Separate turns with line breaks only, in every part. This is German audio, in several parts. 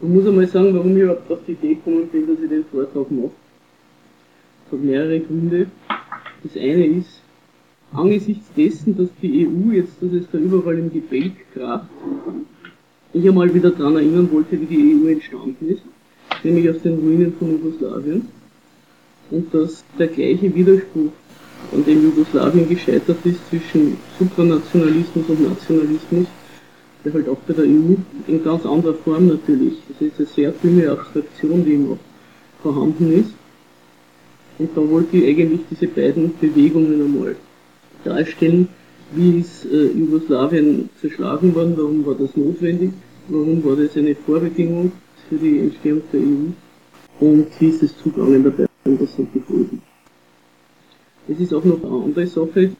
Man muss einmal sagen, warum ich überhaupt auf die Idee gekommen bin, dass ich den Vortrag mache. Es hat mehrere Gründe. Das eine ist, angesichts dessen, dass die EU jetzt, dass es da überall im Gebälk kracht, ich einmal wieder daran erinnern wollte, wie die EU entstanden ist, nämlich aus den Ruinen von Jugoslawien, und dass der gleiche Widerspruch, an dem Jugoslawien gescheitert ist, zwischen Supranationalismus und Nationalismus, der halt auch bei der EU in ganz anderer Form natürlich, das ist eine sehr dünne Abstraktion, die noch vorhanden ist. Und da wollte ich eigentlich diese beiden Bewegungen einmal darstellen, wie ist äh, Jugoslawien zerschlagen worden, warum war das notwendig, warum war das eine Vorbedingung für die Entstehung der EU und wie ist es zugangen dabei und was sind die Folgen. Es ist auch noch eine andere Sache,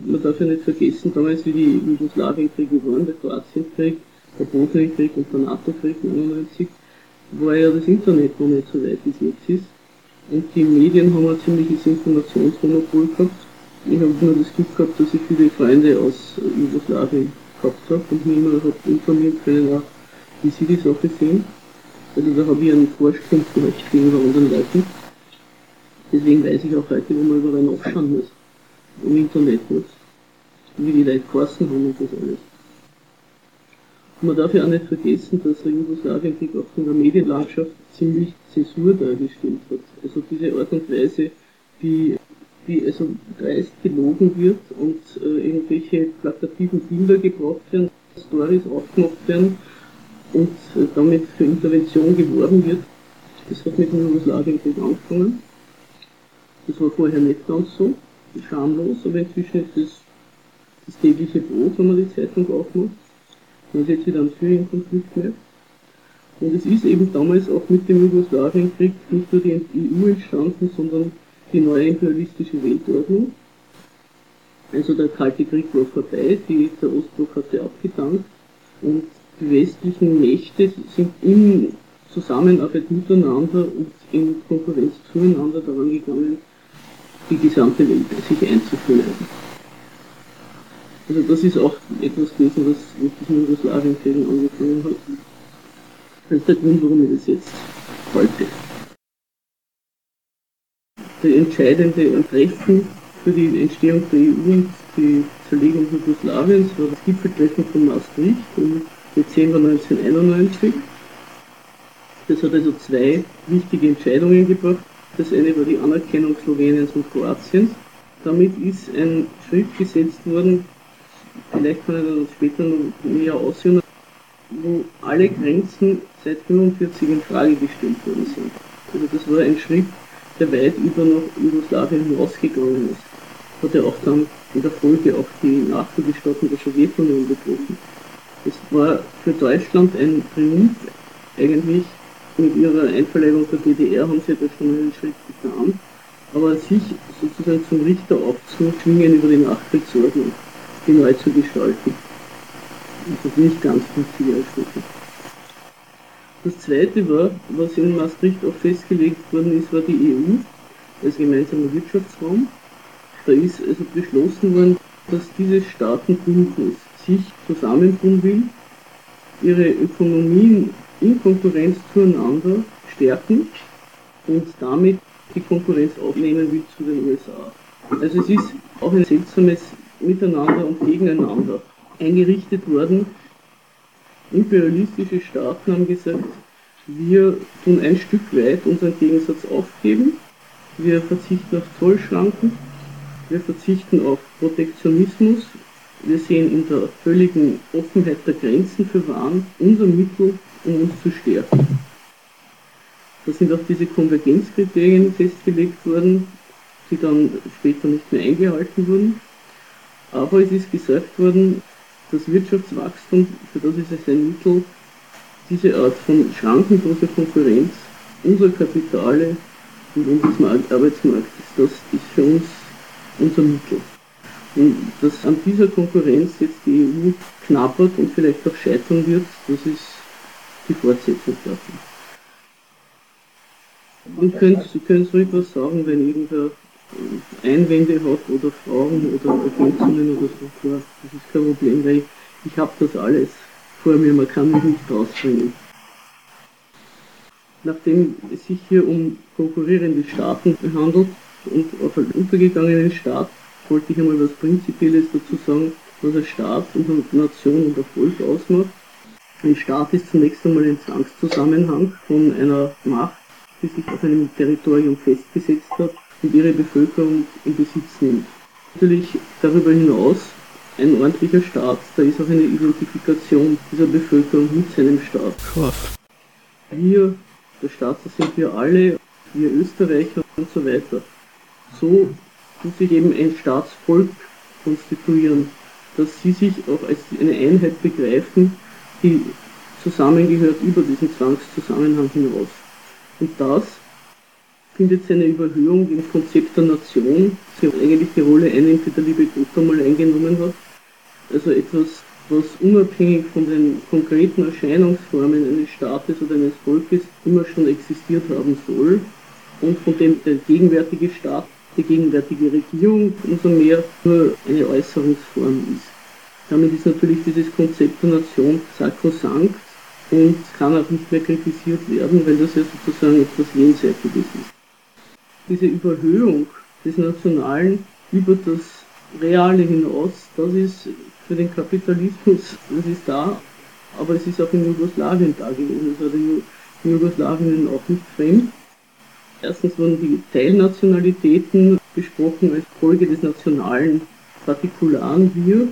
man darf ja nicht vergessen, damals wie die Jugoslawienkriege waren, der Kroatienkrieg, der Bosnienkrieg und der NATO-Krieg 99, war ja das Internet noch nicht so weit wie es jetzt ist. Und die Medien haben ein ziemliches Informationsmonopol gehabt. Ich habe nur das Glück gehabt, dass ich viele Freunde aus Jugoslawien gehabt habe und mich immer habe informieren können, auch, wie sie die Sache sehen. Also da habe ich einen Vorsprung vielleicht gegenüber anderen Leuten. Deswegen weiß ich auch heute, wo man überall nachschauen muss. Im Internet muss. Wie die Leute geheißen haben und das alles. Und man darf ja auch nicht vergessen, dass der Jugoslawienkrieg auch von der Medienlandschaft ziemlich Zensur dargestellt hat. Also diese Art und Weise, wie, wie also dreist gelogen wird und äh, irgendwelche plakativen Bilder gebracht werden, Stories aufgemacht werden und äh, damit für Intervention geworben wird. Das hat mit dem Jugoslawienkrieg angefangen. Das war vorher nicht ganz so, schamlos, aber inzwischen ist es das tägliche Brot, wenn man die Zeitung aufmacht. Man sieht sich dann Syrien-Konflikt mehr. Und es ist eben damals auch mit dem Jugoslawienkrieg nicht nur die EU entstanden, sondern die neue imperialistische Weltordnung. Also der Kalte Krieg war vorbei, die, der Ostblock hatte abgedankt und die westlichen Mächte sind in Zusammenarbeit miteinander und in Konkurrenz zueinander daran gegangen, die gesamte Welt sich einzuführen. Also das ist auch etwas gewesen, was mit diesem Jugoslawienkrieg angefangen hat. Das ist der Grund, warum ich das jetzt halte. Der entscheidende Treffen für die Entstehung der EU und die Zerlegung Jugoslawiens war das Gipfeltreffen von Maastricht im Dezember 1991. Das hat also zwei wichtige Entscheidungen gebracht. Das eine war die Anerkennung Sloweniens und Kroatiens. Damit ist ein Schritt gesetzt worden, vielleicht kann ich dann später noch näher aussehen, wo alle Grenzen seit 1945 in Frage gestellt worden sind. Also das war ein Schritt, der weit über nach Jugoslawien hinausgegangen ist. Hat ja auch dann in der Folge auch die Nachfolgestaaten der Sowjetunion betroffen. Das war für Deutschland ein Triumph eigentlich mit ihrer Einverleibung der DDR haben sie da schon einen Schritt getan, aber sich sozusagen zum Richter aufzuschwingen über die Nachkriegsordnung, die neu zu gestalten. Das ist nicht ganz 50 Jahre später. Das zweite war, was in Maastricht auch festgelegt worden ist, war die EU als gemeinsamer Wirtschaftsraum. Da ist also beschlossen worden, dass dieses Staatenbündnis sich zusammentun will, ihre Ökonomien in Konkurrenz zueinander stärken und damit die Konkurrenz aufnehmen will zu den USA. Also es ist auch ein seltsames Miteinander und Gegeneinander eingerichtet worden. Imperialistische Staaten haben gesagt, wir tun ein Stück weit unseren Gegensatz aufgeben, wir verzichten auf Zollschranken, wir verzichten auf Protektionismus, wir sehen in der völligen Offenheit der Grenzen für Waren unser Mittel, um uns zu stärken. Da sind auch diese Konvergenzkriterien festgelegt worden, die dann später nicht mehr eingehalten wurden. Aber es ist gesagt worden, das Wirtschaftswachstum, für das ist es ein Mittel, diese Art von schrankenloser Konkurrenz unserer Kapitale und unseres Arbeitsmarktes, das ist für uns unser Mittel. Und dass an dieser Konkurrenz jetzt die EU knabbert und vielleicht auch scheitern wird, das ist die Fortsetzung davon. Und könnt, Sie können ruhig was sagen, wenn irgendwer Einwände hat oder Fragen oder Ergänzungen oder so. Klar, das ist kein Problem, weil ich, ich habe das alles vor mir, man kann mich nicht rausbringen. nachdem es sich hier um konkurrierende Staaten handelt und auf einen untergegangenen Staat, wollte ich einmal was Prinzipielles dazu sagen, was ein Staat und eine Nation und ein Volk ausmacht. Ein Staat ist zunächst einmal ein Zwangszusammenhang von einer Macht, die sich auf einem Territorium festgesetzt hat und ihre Bevölkerung in Besitz nimmt. Natürlich darüber hinaus ein ordentlicher Staat, da ist auch eine Identifikation dieser Bevölkerung mit seinem Staat. Wir, der Staat, das sind wir alle, wir Österreicher und so weiter. So tut sich eben ein Staatsvolk konstituieren, dass sie sich auch als eine Einheit begreifen, die zusammengehört über diesen Zwangszusammenhang hinaus. Und das findet seine Überhöhung im Konzept der Nation, sie eigentlich die Rolle einnimmt, die der liebe Gott einmal eingenommen hat. Also etwas, was unabhängig von den konkreten Erscheinungsformen eines Staates oder eines Volkes immer schon existiert haben soll und von dem der gegenwärtige Staat, die gegenwärtige Regierung umso mehr nur eine Äußerungsform ist. Damit ist natürlich dieses Konzept der Nation sakrosankt und kann auch nicht mehr kritisiert werden, weil das ja sozusagen etwas Jenseitiges ist. Diese Überhöhung des Nationalen über das Reale hinaus, das ist für den Kapitalismus, das ist da, aber es ist auch in Jugoslawien da gewesen. Es war in Jugoslawien auch nicht fremd. Erstens wurden die Teilnationalitäten besprochen als Folge des nationalen Partikularen Wir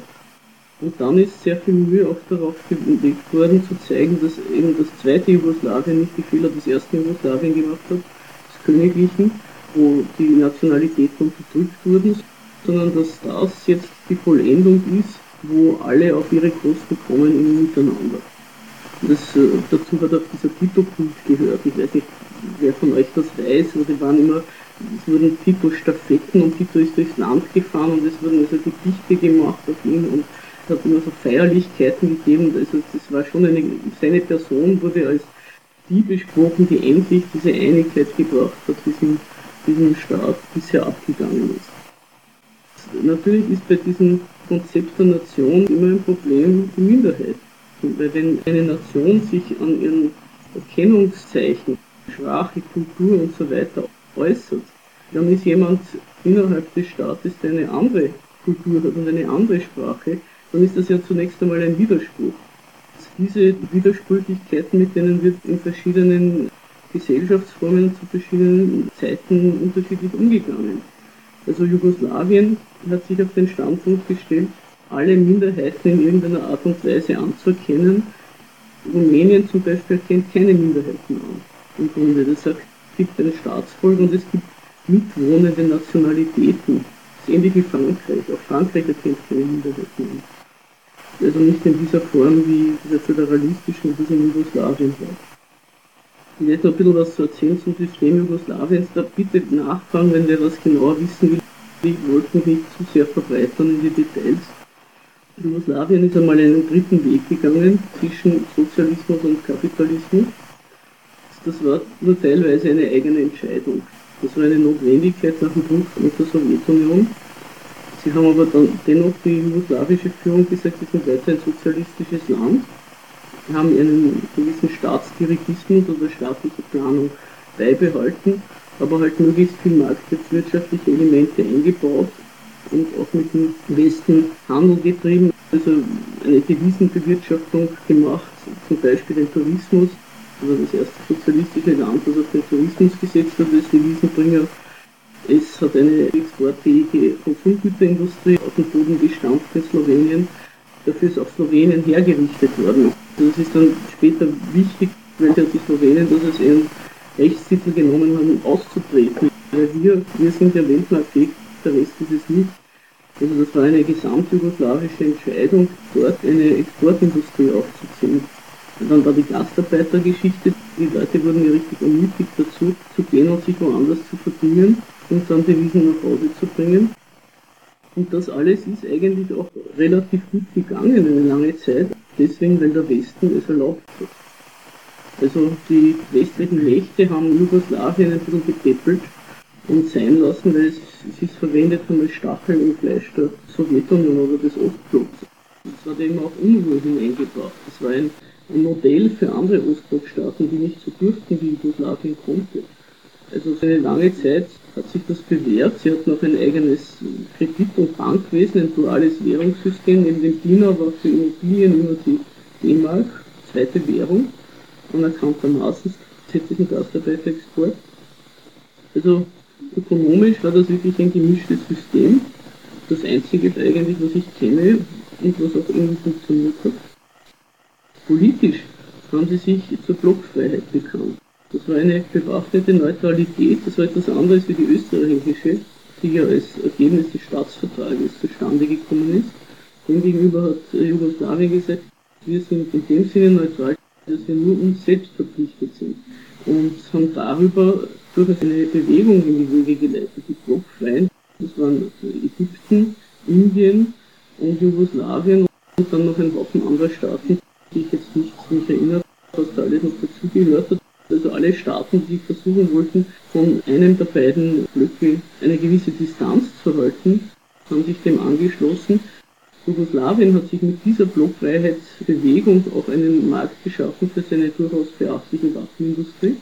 und dann ist sehr viel Mühe auch darauf gelegt worden, zu zeigen, dass eben das zweite Jugoslawien nicht die Fehler des ersten Jugoslawien gemacht hat, des Königlichen, wo die Nationalitäten unterdrückt wurden, sondern dass das jetzt die Vollendung ist, wo alle auf ihre Kosten kommen im Miteinander. Das, äh, dazu hat auch dieser Tito-Kult gehört. Ich weiß nicht, wer von euch das weiß, aber die waren immer, es wurden Tito-Staffetten und Tito ist durchs Land gefahren und es wurden also Gedichte gemacht auf ihn und hat immer so Feierlichkeiten gegeben. Also das war schon eine, seine Person wurde als die besprochen, die endlich diese Einigkeit gebracht hat, die diesem, diesem Staat bisher abgegangen ist. Natürlich ist bei diesem Konzept der Nation immer ein Problem die Minderheit. Weil wenn eine Nation sich an ihren Erkennungszeichen, Sprache, Kultur und so weiter äußert, dann ist jemand innerhalb des Staates, der eine andere Kultur hat und eine andere Sprache, dann ist das ja zunächst einmal ein Widerspruch. Diese Widersprüchlichkeiten, mit denen wird in verschiedenen Gesellschaftsformen zu verschiedenen Zeiten unterschiedlich umgegangen. Also Jugoslawien hat sich auf den Standpunkt gestellt, alle Minderheiten in irgendeiner Art und Weise anzuerkennen. Rumänien zum Beispiel kennt keine Minderheiten an. Im Grunde, das sagt, es gibt ein Staatsvolk und es gibt mitwohnende Nationalitäten. Das ist ähnlich wie Frankreich. Auch Frankreich erkennt keine Minderheiten an also nicht in dieser Form wie dieser föderalistischen, wie das in Jugoslawien war. Ich werde noch ein bisschen was zu erzählen zum System Jugoslawiens. Da bitte nachfragen, wenn wer was genauer wissen will. Ich wollte mich nicht zu sehr verbreitern in die Details. Jugoslawien ist einmal einen dritten Weg gegangen zwischen Sozialismus und Kapitalismus. Das war nur teilweise eine eigene Entscheidung. Das war eine Notwendigkeit nach dem Bruch mit der Sowjetunion. Sie haben aber dann dennoch die jugoslawische Führung gesagt, wir sind weiter ein sozialistisches Land, haben einen gewissen Staatsdirigismus oder staatliche Planung beibehalten, aber halt möglichst viel marktwirtschaftliche Elemente eingebaut und auch mit dem Westen Handel getrieben, also eine Devisenbewirtschaftung gemacht, zum Beispiel den Tourismus, also das erste sozialistische Land, das auf den Tourismus gesetzt hat als Devisenbringer es hat eine exportfähige Konsumgüterindustrie auf den Boden gestampft in Slowenien. Dafür ist auch Slowenien hergerichtet worden. Das ist dann später wichtig, weil die Slowenen das als ihren Rechtstitel genommen haben, auszutreten. Weil wir, wir sind ja weltmarktfähig, der Rest ist es nicht. Also das war eine gesamtjugoslawische Entscheidung, dort eine Exportindustrie aufzuziehen. Und dann war die Gastarbeitergeschichte, die Leute wurden ja richtig ermutigt dazu, zu gehen und sich woanders zu verdienen und dann Devisen nach Hause zu bringen. Und das alles ist eigentlich auch relativ gut gegangen eine lange Zeit, deswegen weil der Westen es erlaubt hat. Also die westlichen Mächte haben Jugoslawien ein bisschen gepäppelt und sein lassen, weil es, es ist verwendet haben als Stachel im Fleisch der Sowjetunion oder des Ostblocks. Das hat eben auch Unruhe hineingebracht. Das war ein ein Modell für andere Ostblockstaaten, die nicht so durften, wie Jugoslawien konnte. Also für eine lange Zeit hat sich das bewährt. Sie hat noch ein eigenes Kredit- und Bankwesen, ein duales Währungssystem. Neben dem Dinar war für Immobilien immer die D-Mark, zweite Währung, anerkanntermaßen gesetzlichen Gastarbeiterexport. Also ökonomisch war das wirklich ein gemischtes System. Das einzige eigentlich, was ich kenne und was auch irgendwie funktioniert hat. Politisch haben sie sich zur Blockfreiheit bekannt. Das war eine bewaffnete Neutralität, das war etwas anderes wie die österreichische, die ja als Ergebnis des Staatsvertrages zustande gekommen ist. Demgegenüber hat Jugoslawien gesagt, wir sind in dem Sinne neutral, dass wir nur uns selbst verpflichtet sind. Und haben darüber durchaus eine Bewegung in die Wege geleitet. Die Blockfreien, das waren Ägypten, Indien und Jugoslawien und dann noch ein Haufen anderer Staaten, die ich jetzt nicht mich erinnere, was da alles noch dazugehört hat. Also alle Staaten, die versuchen wollten, von einem der beiden Blöcke eine gewisse Distanz zu halten, haben sich dem angeschlossen. Jugoslawien hat sich mit dieser Blockfreiheitsbewegung auch einen Markt geschaffen für seine durchaus beachtliche Waffenindustrie.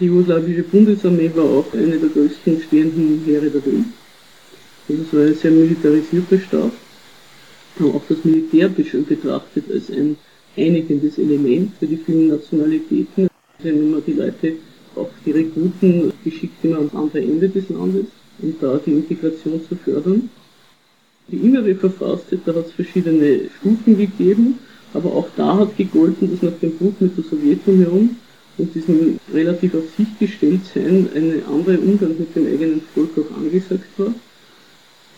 Die jugoslawische Bundesarmee war auch eine der größten stehenden Heere der Welt. Also es war ein sehr militarisierter Staat. Auch das Militär betrachtet als ein einigendes Element für die vielen Nationalitäten wenn man die Leute, auch die Rekruten, geschickt immer ans andere Ende des Landes, um da die Integration zu fördern. Die innere Verfasstheit, da hat es verschiedene Stufen gegeben, aber auch da hat gegolten, dass nach dem Bruch mit der Sowjetunion und diesem relativ auf sich gestellt sein, ein anderer Umgang mit dem eigenen Volk auch angesagt war.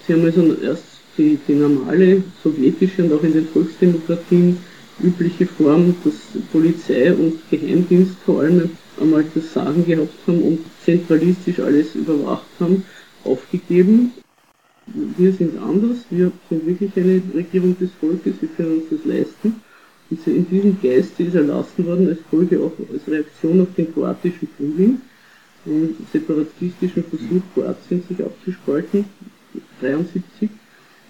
Sie haben also erst die, die normale sowjetische und auch in den Volksdemokratien übliche Form, dass Polizei und Geheimdienst vor allem einmal das Sagen gehabt haben und zentralistisch alles überwacht haben, aufgegeben. Wir sind anders, wir sind wirklich eine Regierung des Volkes, wir können uns das leisten. Und in diesem Geiste ist erlassen worden, als Folge auch als Reaktion auf den kroatischen Frühling, den separatistischen Versuch Kroatien sich abzuspalten, 73,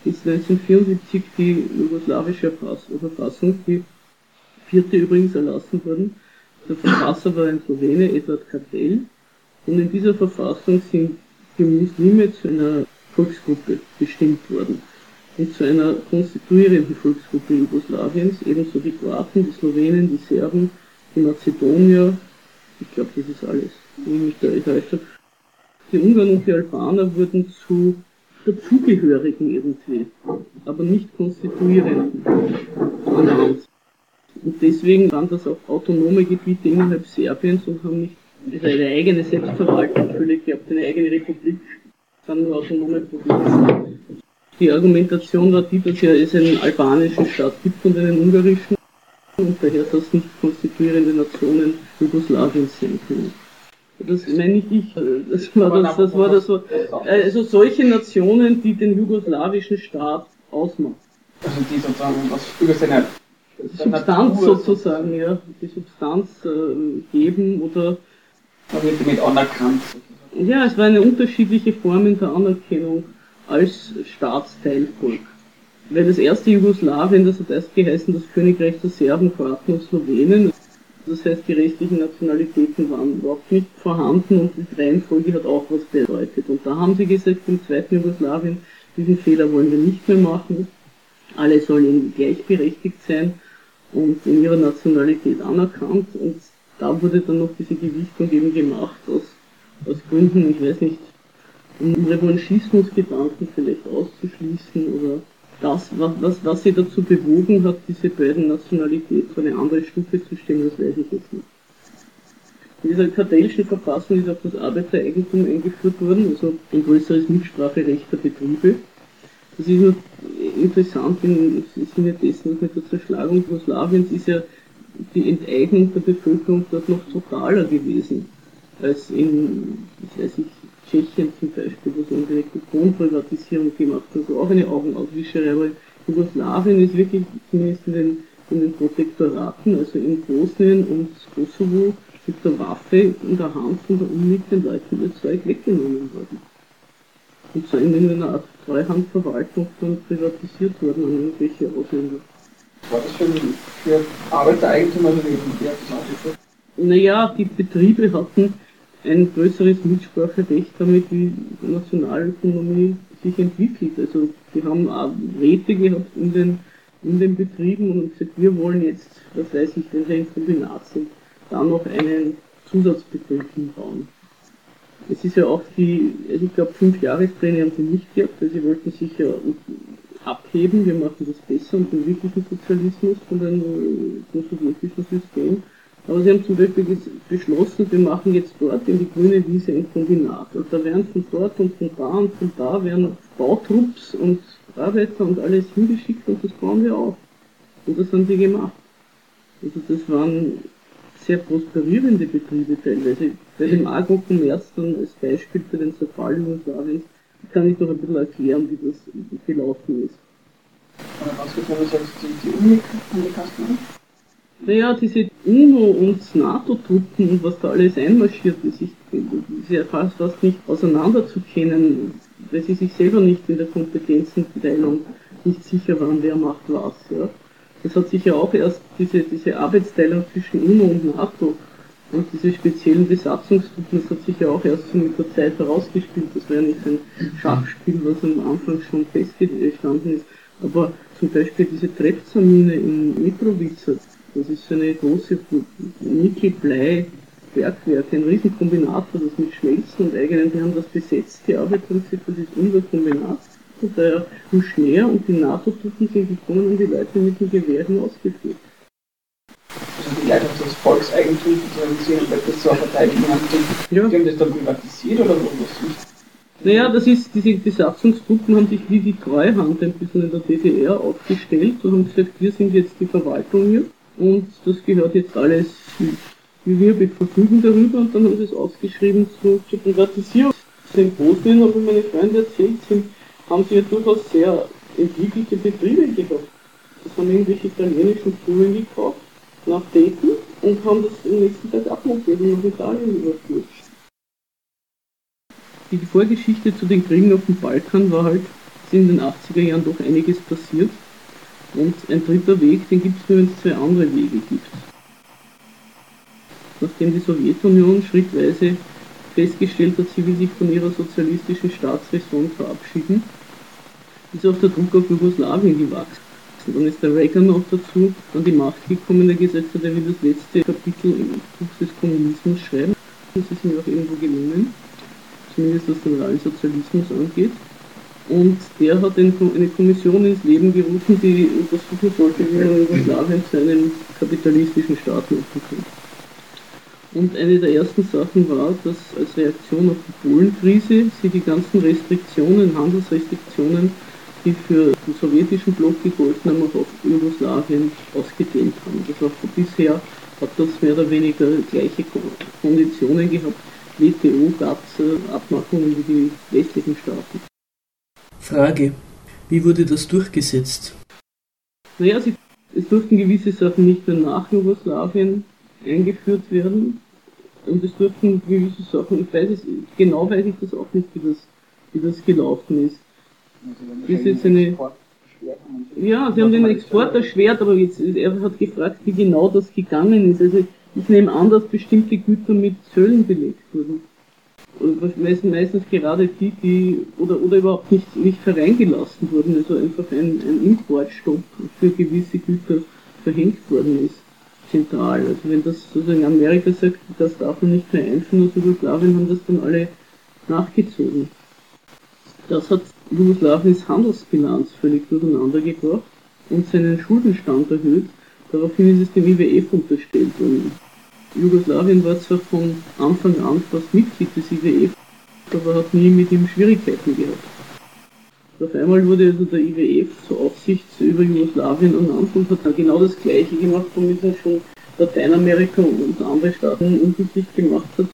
ist 1974 die jugoslawische Verfassung, die vierte übrigens erlassen worden. Der Verfasser war ein Slowene, Edward Kartell. Und in dieser Verfassung sind die Muslime zu einer Volksgruppe bestimmt worden. Und zu einer konstituierenden Volksgruppe Jugoslawiens, ebenso die Kroaten, die Slowenen, die Serben, die Mazedonier, ich glaube, das ist alles, wenn ich mich da enttäuscht habe. Die Ungarn und die Albaner wurden zu dazugehörigen irgendwie, aber nicht konstituierenden ernannt. Und deswegen waren das auch autonome Gebiete innerhalb Serbiens und haben nicht eine eigene Selbstverwaltung völlig gehabt, eine eigene Republik, sondern nur autonome Provinzen. Die Argumentation war die, dass ja es einen albanischen Staat gibt und einen ungarischen und daher das nicht konstituierende Nationen Jugoslawiens sein können. Das meine ich nicht. Das war das, das war das so. Also solche Nationen, die den jugoslawischen Staat ausmachen.
Also die sozusagen was über seine
Substanz sozusagen, ja, die Substanz äh, geben oder.
Damit damit anerkannt.
Ja, es war eine unterschiedliche Form der Anerkennung als Staatsteilvolk. Weil das erste Jugoslawien, das hat erst geheißen, das Königreich der Serben, Kroaten und Slowenen. Das heißt, die restlichen Nationalitäten waren überhaupt nicht vorhanden und die Reihenfolge hat auch was bedeutet. Und da haben sie gesagt, im zweiten Jugoslawien, diesen Fehler wollen wir nicht mehr machen. Alle sollen gleichberechtigt sein und in ihrer Nationalität anerkannt. Und da wurde dann noch diese Gewichtung eben gemacht aus, aus Gründen, ich weiß nicht, um Revanchismusgedanken vielleicht auszuschließen oder das, was, was, was sie dazu bewogen hat, diese beiden Nationalitäten auf eine andere Stufe zu stellen, das weiß ich jetzt nicht. In dieser kartellischen Verfassung ist auch das Arbeitereigentum eingeführt worden, also ein größeres Mitspracherecht der Betriebe. Das ist nur interessant im Sinne dessen, dass mit der Zerschlagung Jugoslawiens ist ja die Enteignung der Bevölkerung dort noch totaler gewesen als in, ich weiß nicht, Tschechien zum Beispiel, wo so eine Kuponprivatisierung gemacht hat, also auch eine Augenauswischerei, aber Jugoslawien ist wirklich, zumindest in den, in den Protektoraten, also in Bosnien und Kosovo, mit der Waffe in der Hand von der umliegenden Leuten ihr Zeug weggenommen worden. Und so in einer Art Treuhandverwaltung dann privatisiert worden an irgendwelche Ausländer.
War das für, für Arbeitereigentum, also das ausgeführt?
Naja, die Betriebe hatten ein größeres Mitspracherecht damit, wie die Nationalökonomie sich entwickelt. Also die haben auch Räte gehabt in den, in den Betrieben und gesagt, wir wollen jetzt, was weiß ich, wenn wir ein Kombinat sind, da noch einen Zusatzbetrieb hinbauen. Es ist ja auch die, also ich glaube, fünf Jahrespläne haben sie nicht gehabt, weil sie wollten sich ja abheben, wir machen das besser und den wirklichen Sozialismus von dem, vom sowjetischen System. Aber sie haben zum Beispiel beschlossen, wir machen jetzt dort in die grüne Wiese ein Kombinat. Und da werden von dort und von da und von da werden Bautrupps und Arbeiter und alles hingeschickt und das bauen wir auf. Und das haben sie gemacht. Also das waren sehr prosperierende Betriebe teilweise. Bei dem Agro-Commerz dann als Beispiel für den Zerfall Jugoslawiens kann ich noch ein bisschen erklären, wie das gelaufen ist.
Oder was du sagst, die, die Uni angepasst
Naja, diese UNO und NATO-Truppen und was da alles einmarschiert ist, ist ja fast, fast nicht auseinanderzukennen, weil sie sich selber nicht in der Kompetenzenteilung nicht sicher waren, wer macht was. Ja. Das hat sich ja auch erst, diese, diese Arbeitsteilung zwischen UNO und NATO und diese speziellen Besatzungstruppen, das hat sich ja auch erst so mit der Zeit herausgespielt. Das war ja nicht ein Schachspiel, was am Anfang schon festgestanden ist. Aber zum Beispiel diese Trepzamine in Mitrovica, das ist so eine große Nickel-Blei-Bergwerk, ein Riesenkombinat, das mit Schmelzen und eigenen, die haben das besetzt, die Arbeit und gesagt, das ist unser Kombinat und der Buschner und die NATO-Truppen sind gekommen und die Leute mit den Gewehren ausgeführt.
Also die Leute haben das Volkseigentum sozusagen weil das so eine Verteidigung haben. Ja. Die haben das dann privatisiert oder was?
Naja, das ist, diese Besatzungstruppen haben sich wie die Treuhand ein bisschen in der DDR aufgestellt und haben gesagt, wir sind jetzt die Verwaltung hier und das gehört jetzt alles, wie wir verfügen darüber und dann haben sie es ausgeschrieben zu, zur Privatisierung. In Bosnien, habe meine Freunde erzählt, sind haben sie ja durchaus sehr entwickelte Betriebe gehabt. Das haben irgendwelche italienischen Schulen gekauft, nach Dayton, und haben das im nächsten Tag abmontiert und nach Italien überführt. Die Vorgeschichte zu den Kriegen auf dem Balkan war halt, dass in den 80er Jahren doch einiges passiert. Und ein dritter Weg, den gibt es nur, wenn es zwei andere Wege gibt. Nachdem die Sowjetunion schrittweise festgestellt hat, sie will sich von ihrer sozialistischen Staatsräson verabschieden, ist auch der Druck auf Jugoslawien gewachsen. Dann ist der Reagan noch dazu an die Macht gekommen, der gesagt hat, er will das letzte Kapitel im Buch des Kommunismus schreiben. Das ist mir auch irgendwo gelungen, zumindest was den realen Sozialismus angeht. Und der hat eine Kommission ins Leben gerufen, die untersuchen sollte, wie man Jugoslawien zu einem kapitalistischen Staat machen kann. Und eine der ersten Sachen war, dass als Reaktion auf die Polenkrise sie die ganzen Restriktionen, Handelsrestriktionen, die für den sowjetischen Block gegolten haben, auch auf Jugoslawien ausgedehnt haben. Das war bisher hat das mehr oder weniger gleiche Konditionen gehabt. WTO gab es Abmachungen wie die westlichen Staaten.
Frage. Wie wurde das durchgesetzt?
Naja, sie, es durften gewisse Sachen nicht mehr nach Jugoslawien eingeführt werden. Und es durften gewisse Sachen, ich weiß es, genau weiß ich das auch nicht, wie das, wie das gelaufen ist. Also ist jetzt eine, ja, sie haben den Export erschwert, aber jetzt, er hat gefragt, wie genau das gegangen ist. Also ich nehme an, dass bestimmte Güter mit Zöllen belegt wurden. Meistens, meistens gerade die, die oder, oder überhaupt nicht, nicht hereingelassen wurden, also einfach ein, ein Importstopp für gewisse Güter verhängt worden ist zentral. Also wenn das sozusagen Amerika sagt, das darf man nicht mehr einführen aus Jugoslawien, haben das dann alle nachgezogen. Das hat Jugoslawiens Handelsbilanz völlig durcheinander gebracht und seinen Schuldenstand erhöht. Daraufhin ist es dem IWF unterstellt worden. Jugoslawien war zwar von Anfang an fast Mitglied des IWF, aber hat nie mit ihm Schwierigkeiten gehabt. Auf einmal wurde also der IWF zur Aufsicht über Jugoslawien ernannt und hat dann genau das Gleiche gemacht, womit er schon Lateinamerika und andere Staaten unglücklich gemacht hat.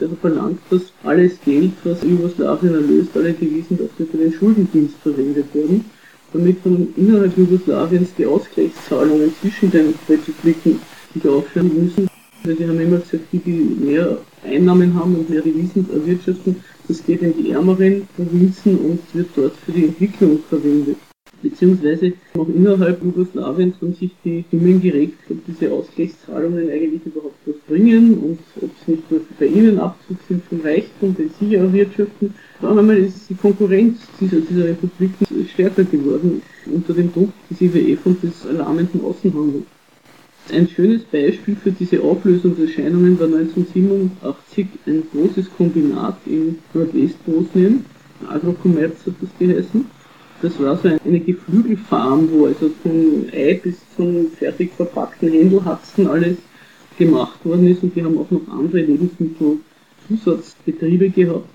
Also verlangt, dass alles Geld, was Jugoslawien erlöst, alle Devisen dafür für den Schuldendienst verwendet werden, damit dann innerhalb Jugoslawiens die Ausgleichszahlungen zwischen den Republiken sich aufhören müssen. Also die haben immer gesagt, die, die mehr Einnahmen haben und mehr Devisen erwirtschaften, das geht in die ärmeren Provinzen und wird dort für die Entwicklung verwendet. beziehungsweise auch innerhalb Jugoslawiens haben sich die Stimmen geregt, ob diese Ausgleichszahlungen eigentlich überhaupt was bringen und ob es nicht nur bei ihnen Abzug sind vom Reichtum, den sie erwirtschaften. Vor allem ist die Konkurrenz dieser, dieser Republiken stärker geworden unter dem Druck des IWF und des alarmenden Außenhandels. Ein schönes Beispiel für diese Auflösungserscheinungen war 1987 ein großes Kombinat in Nordwestbosnien, Agrocommerz hat das geheißen, das war so eine Geflügelfarm, wo also vom Ei bis zum fertig verpackten Händelhatzen alles gemacht worden ist und die haben auch noch andere Lebensmittelzusatzbetriebe gehabt.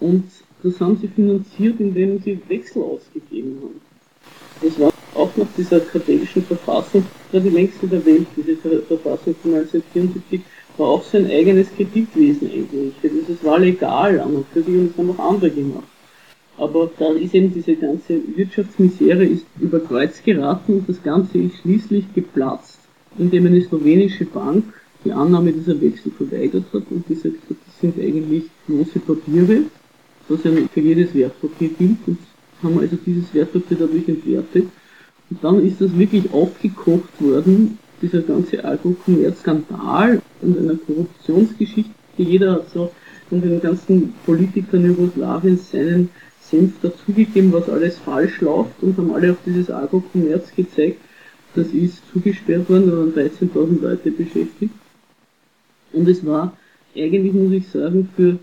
Und das haben sie finanziert, indem sie Wechsel ausgegeben haben. Das war auch nach dieser kartellischen Verfassung, war die längste der Welt, diese Verfassung von 1974, war auch sein eigenes Kreditwesen eingerichtet. Also es war legal an und für sich und es haben auch andere gemacht. Aber da ist eben diese ganze Wirtschaftsmisere ist über Kreuz geraten und das Ganze ist schließlich geplatzt, indem eine slowenische Bank die Annahme dieser Wechsel verweigert hat und gesagt hat, das sind eigentlich bloße Papiere, was ja für jedes Wertpapier gilt und haben also dieses Wertpapier dadurch entwertet. Dann ist das wirklich aufgekocht worden, dieser ganze Agro-Kommerz-Skandal und einer Korruptionsgeschichte. Jeder hat so von den ganzen Politikern Jugoslawiens seinen Senf dazugegeben, was alles falsch läuft und haben alle auf dieses Agro-Commerz gezeigt. Das ist zugesperrt worden, da waren 13.000 Leute beschäftigt. Und es war eigentlich, muss ich sagen, für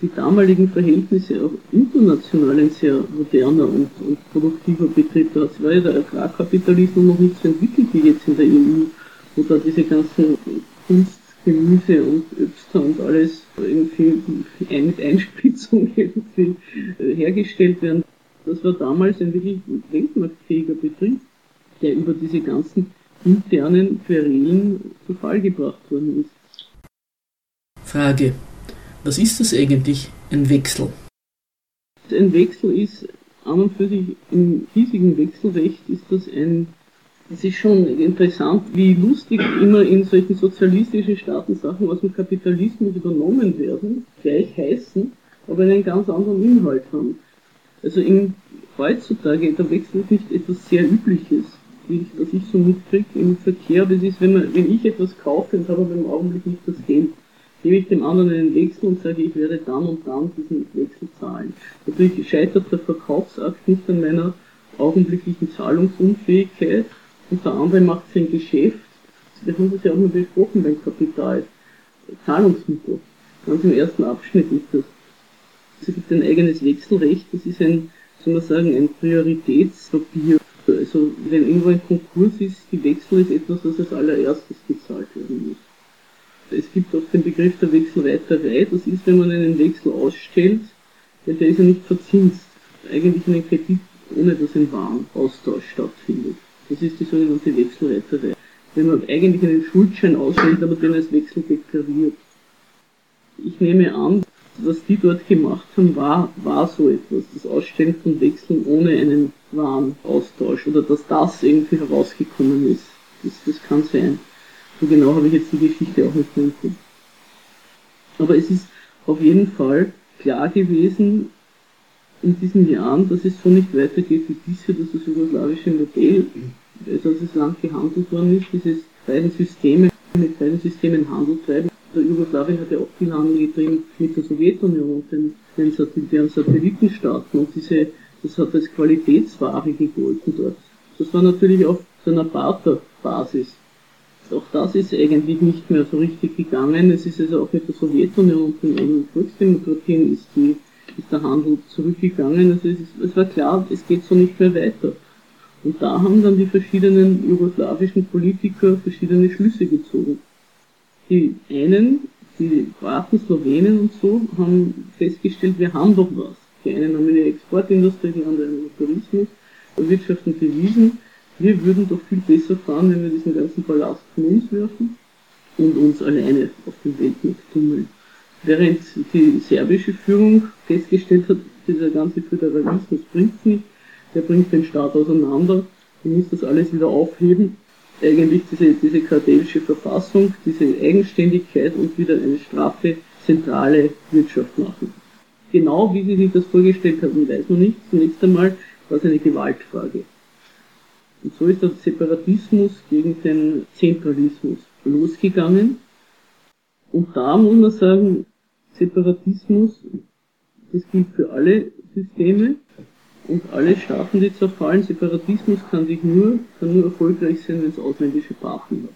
die damaligen Verhältnisse auch international ein sehr moderner und, und produktiver Betrieb. Da war ja der Agrarkapitalismus noch nicht so entwickelt wie jetzt in der EU, wo da diese ganzen Kunst Gemüse und Öbster und alles irgendwie mit Einspritzung irgendwie äh, hergestellt werden. Das war damals ein wirklich weltmarktfähiger Betrieb, der über diese ganzen internen Querelen zu Fall gebracht worden ist.
Frage. Was ist das eigentlich, ein Wechsel?
Ein Wechsel ist an und für sich im hiesigen Wechselrecht ist das ein es ist schon interessant, wie lustig immer in solchen sozialistischen Staaten Sachen aus dem Kapitalismus übernommen werden, gleich heißen, aber einen ganz anderen Inhalt haben. Also in, heutzutage, der Wechsel ist nicht etwas sehr Übliches, ich, was ich so mitkriege im Verkehr. Das ist, wenn, man, wenn ich etwas kaufe und habe aber im Augenblick nicht das Geld, gebe ich dem anderen einen Wechsel und sage, ich werde dann und dann diesen Wechsel zahlen. Natürlich scheitert der Verkaufsakt nicht an meiner augenblicklichen Zahlungsunfähigkeit, unter anderem macht sie ein Geschäft, wir haben das ja auch mal besprochen beim Kapital, Zahlungsmittel. Ganz im ersten Abschnitt ist das. Es gibt ein eigenes Wechselrecht, das ist ein, soll man sagen, ein Prioritätspapier. Also wenn irgendwo ein Konkurs ist, die Wechsel ist etwas, das als allererstes gezahlt werden muss. Es gibt auch den Begriff der Wechselreiterei, das ist, wenn man einen Wechsel ausstellt, denn der ist ja nicht verzinst. Eigentlich einen Kredit, ohne dass ein Warenaustausch stattfindet. Das ist die sogenannte Wechselreiterei. Wenn man eigentlich einen Schuldschein ausstellt, aber den als Wechsel deklariert. Ich nehme an, was die dort gemacht haben, war, war so etwas. Das Ausstellen von Wechseln ohne einen Warenaustausch oder dass das irgendwie herausgekommen ist. Das, das kann sein. So genau habe ich jetzt die Geschichte auch nicht mehr Kopf. Aber es ist auf jeden Fall klar gewesen, in diesen Jahren, dass es so nicht weitergeht wie bisher, dass das jugoslawische Modell, also dass es lang gehandelt worden ist, dieses beiden Systeme, mit beiden Systemen Handel treiben. Der Jugoslawien hat ja auch viel Handel getrieben mit der Sowjetunion und den, den, deren Satellitenstaaten und diese, das hat als Qualitätsware gegolten dort. Das war natürlich auf so einer Barterbasis. Auch das ist eigentlich nicht mehr so richtig gegangen. Es ist also auch mit der Sowjetunion und den Volksdemokratien ist die ist der Handel zurückgegangen. Also es, ist, es war klar, es geht so nicht mehr weiter. Und da haben dann die verschiedenen jugoslawischen Politiker verschiedene Schlüsse gezogen. Die einen, die Kroaten, Slowenen und so, haben festgestellt, wir haben doch was. Die einen haben eine Exportindustrie, die anderen einen Tourismus, Wirtschaften bewiesen. Wir würden doch viel besser fahren, wenn wir diesen ganzen Ballast von uns werfen und uns alleine auf dem Weltmarkt tummeln. Während die serbische Führung festgestellt hat, dieser ganze Föderalismus bringt nicht, der bringt den Staat auseinander, man muss das alles wieder aufheben, eigentlich diese, diese kartellische Verfassung, diese Eigenständigkeit und wieder eine straffe, zentrale Wirtschaft machen. Genau wie sie sich das vorgestellt haben, weiß man nicht. Zunächst einmal quasi eine Gewaltfrage. Und so ist der Separatismus gegen den Zentralismus losgegangen. Und da muss man sagen, Separatismus, das gilt für alle Systeme und alle Staaten, die zerfallen. Separatismus kann sich nur, kann nur erfolgreich sein, wenn es ausländische Partner hat.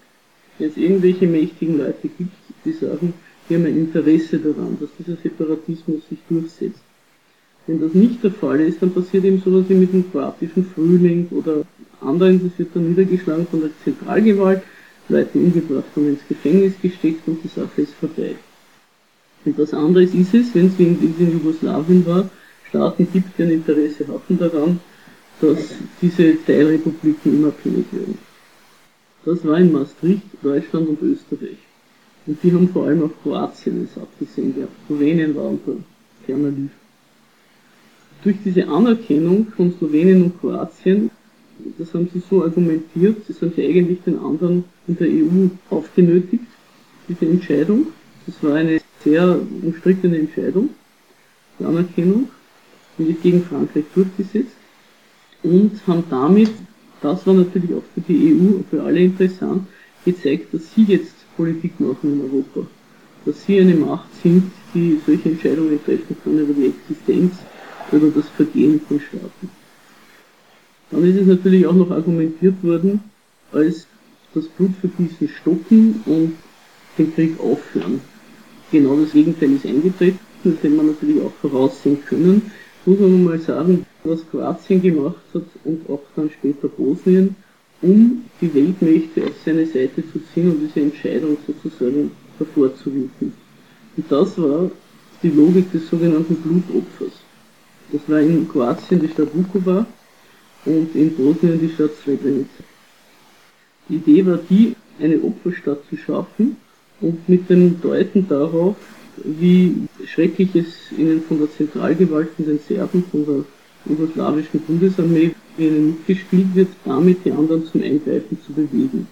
Wenn es irgendwelche mächtigen Leute gibt, die sagen, wir haben ein Interesse daran, dass dieser Separatismus sich durchsetzt. Wenn das nicht der Fall ist, dann passiert eben sowas wie mit dem kroatischen Frühling oder anderen, das wird dann niedergeschlagen von der Zentralgewalt, Leute umgebracht und ins Gefängnis gesteckt und die Sache ist vorbei. Und was anderes ist es, wenn es wie in Jugoslawien war, Staaten gibt, die ein Interesse hatten daran, dass diese Teilrepubliken unabhängig werden. Das war in Maastricht, Deutschland und Österreich. Und die haben vor allem auf Kroatien es abgesehen gehabt. Slowenien war unter ferner Lief. Durch diese Anerkennung von Slowenien und Kroatien, das haben sie so argumentiert, das haben sie eigentlich den anderen in der EU aufgenötigt, diese Entscheidung. Das war eine sehr umstrittene Entscheidung, die Anerkennung, und wird gegen Frankreich durchgesetzt und haben damit, das war natürlich auch für die EU, für alle interessant, gezeigt, dass sie jetzt Politik machen in Europa. Dass sie eine Macht sind, die solche Entscheidungen treffen kann über die Existenz oder das Vergehen von Staaten. Dann ist es natürlich auch noch argumentiert worden, als das Blutvergießen stoppen und den Krieg aufhören. Genau das Gegenteil ist eingetreten, das hätte man natürlich auch voraussehen können. Muss man mal sagen, was Kroatien gemacht hat und auch dann später Bosnien, um die Weltmächte auf seine Seite zu ziehen und diese Entscheidung sozusagen hervorzurufen. Und das war die Logik des sogenannten Blutopfers. Das war in Kroatien die Stadt Vukovar und in Bosnien die Stadt Srebrenica. Die Idee war die, eine Opferstadt zu schaffen und mit dem Deuten darauf, wie schrecklich es ihnen von der Zentralgewalt, von den Serben, von der jugoslawischen Bundesarmee ihnen mitgespielt wird, damit die anderen zum Eingreifen zu bewegen.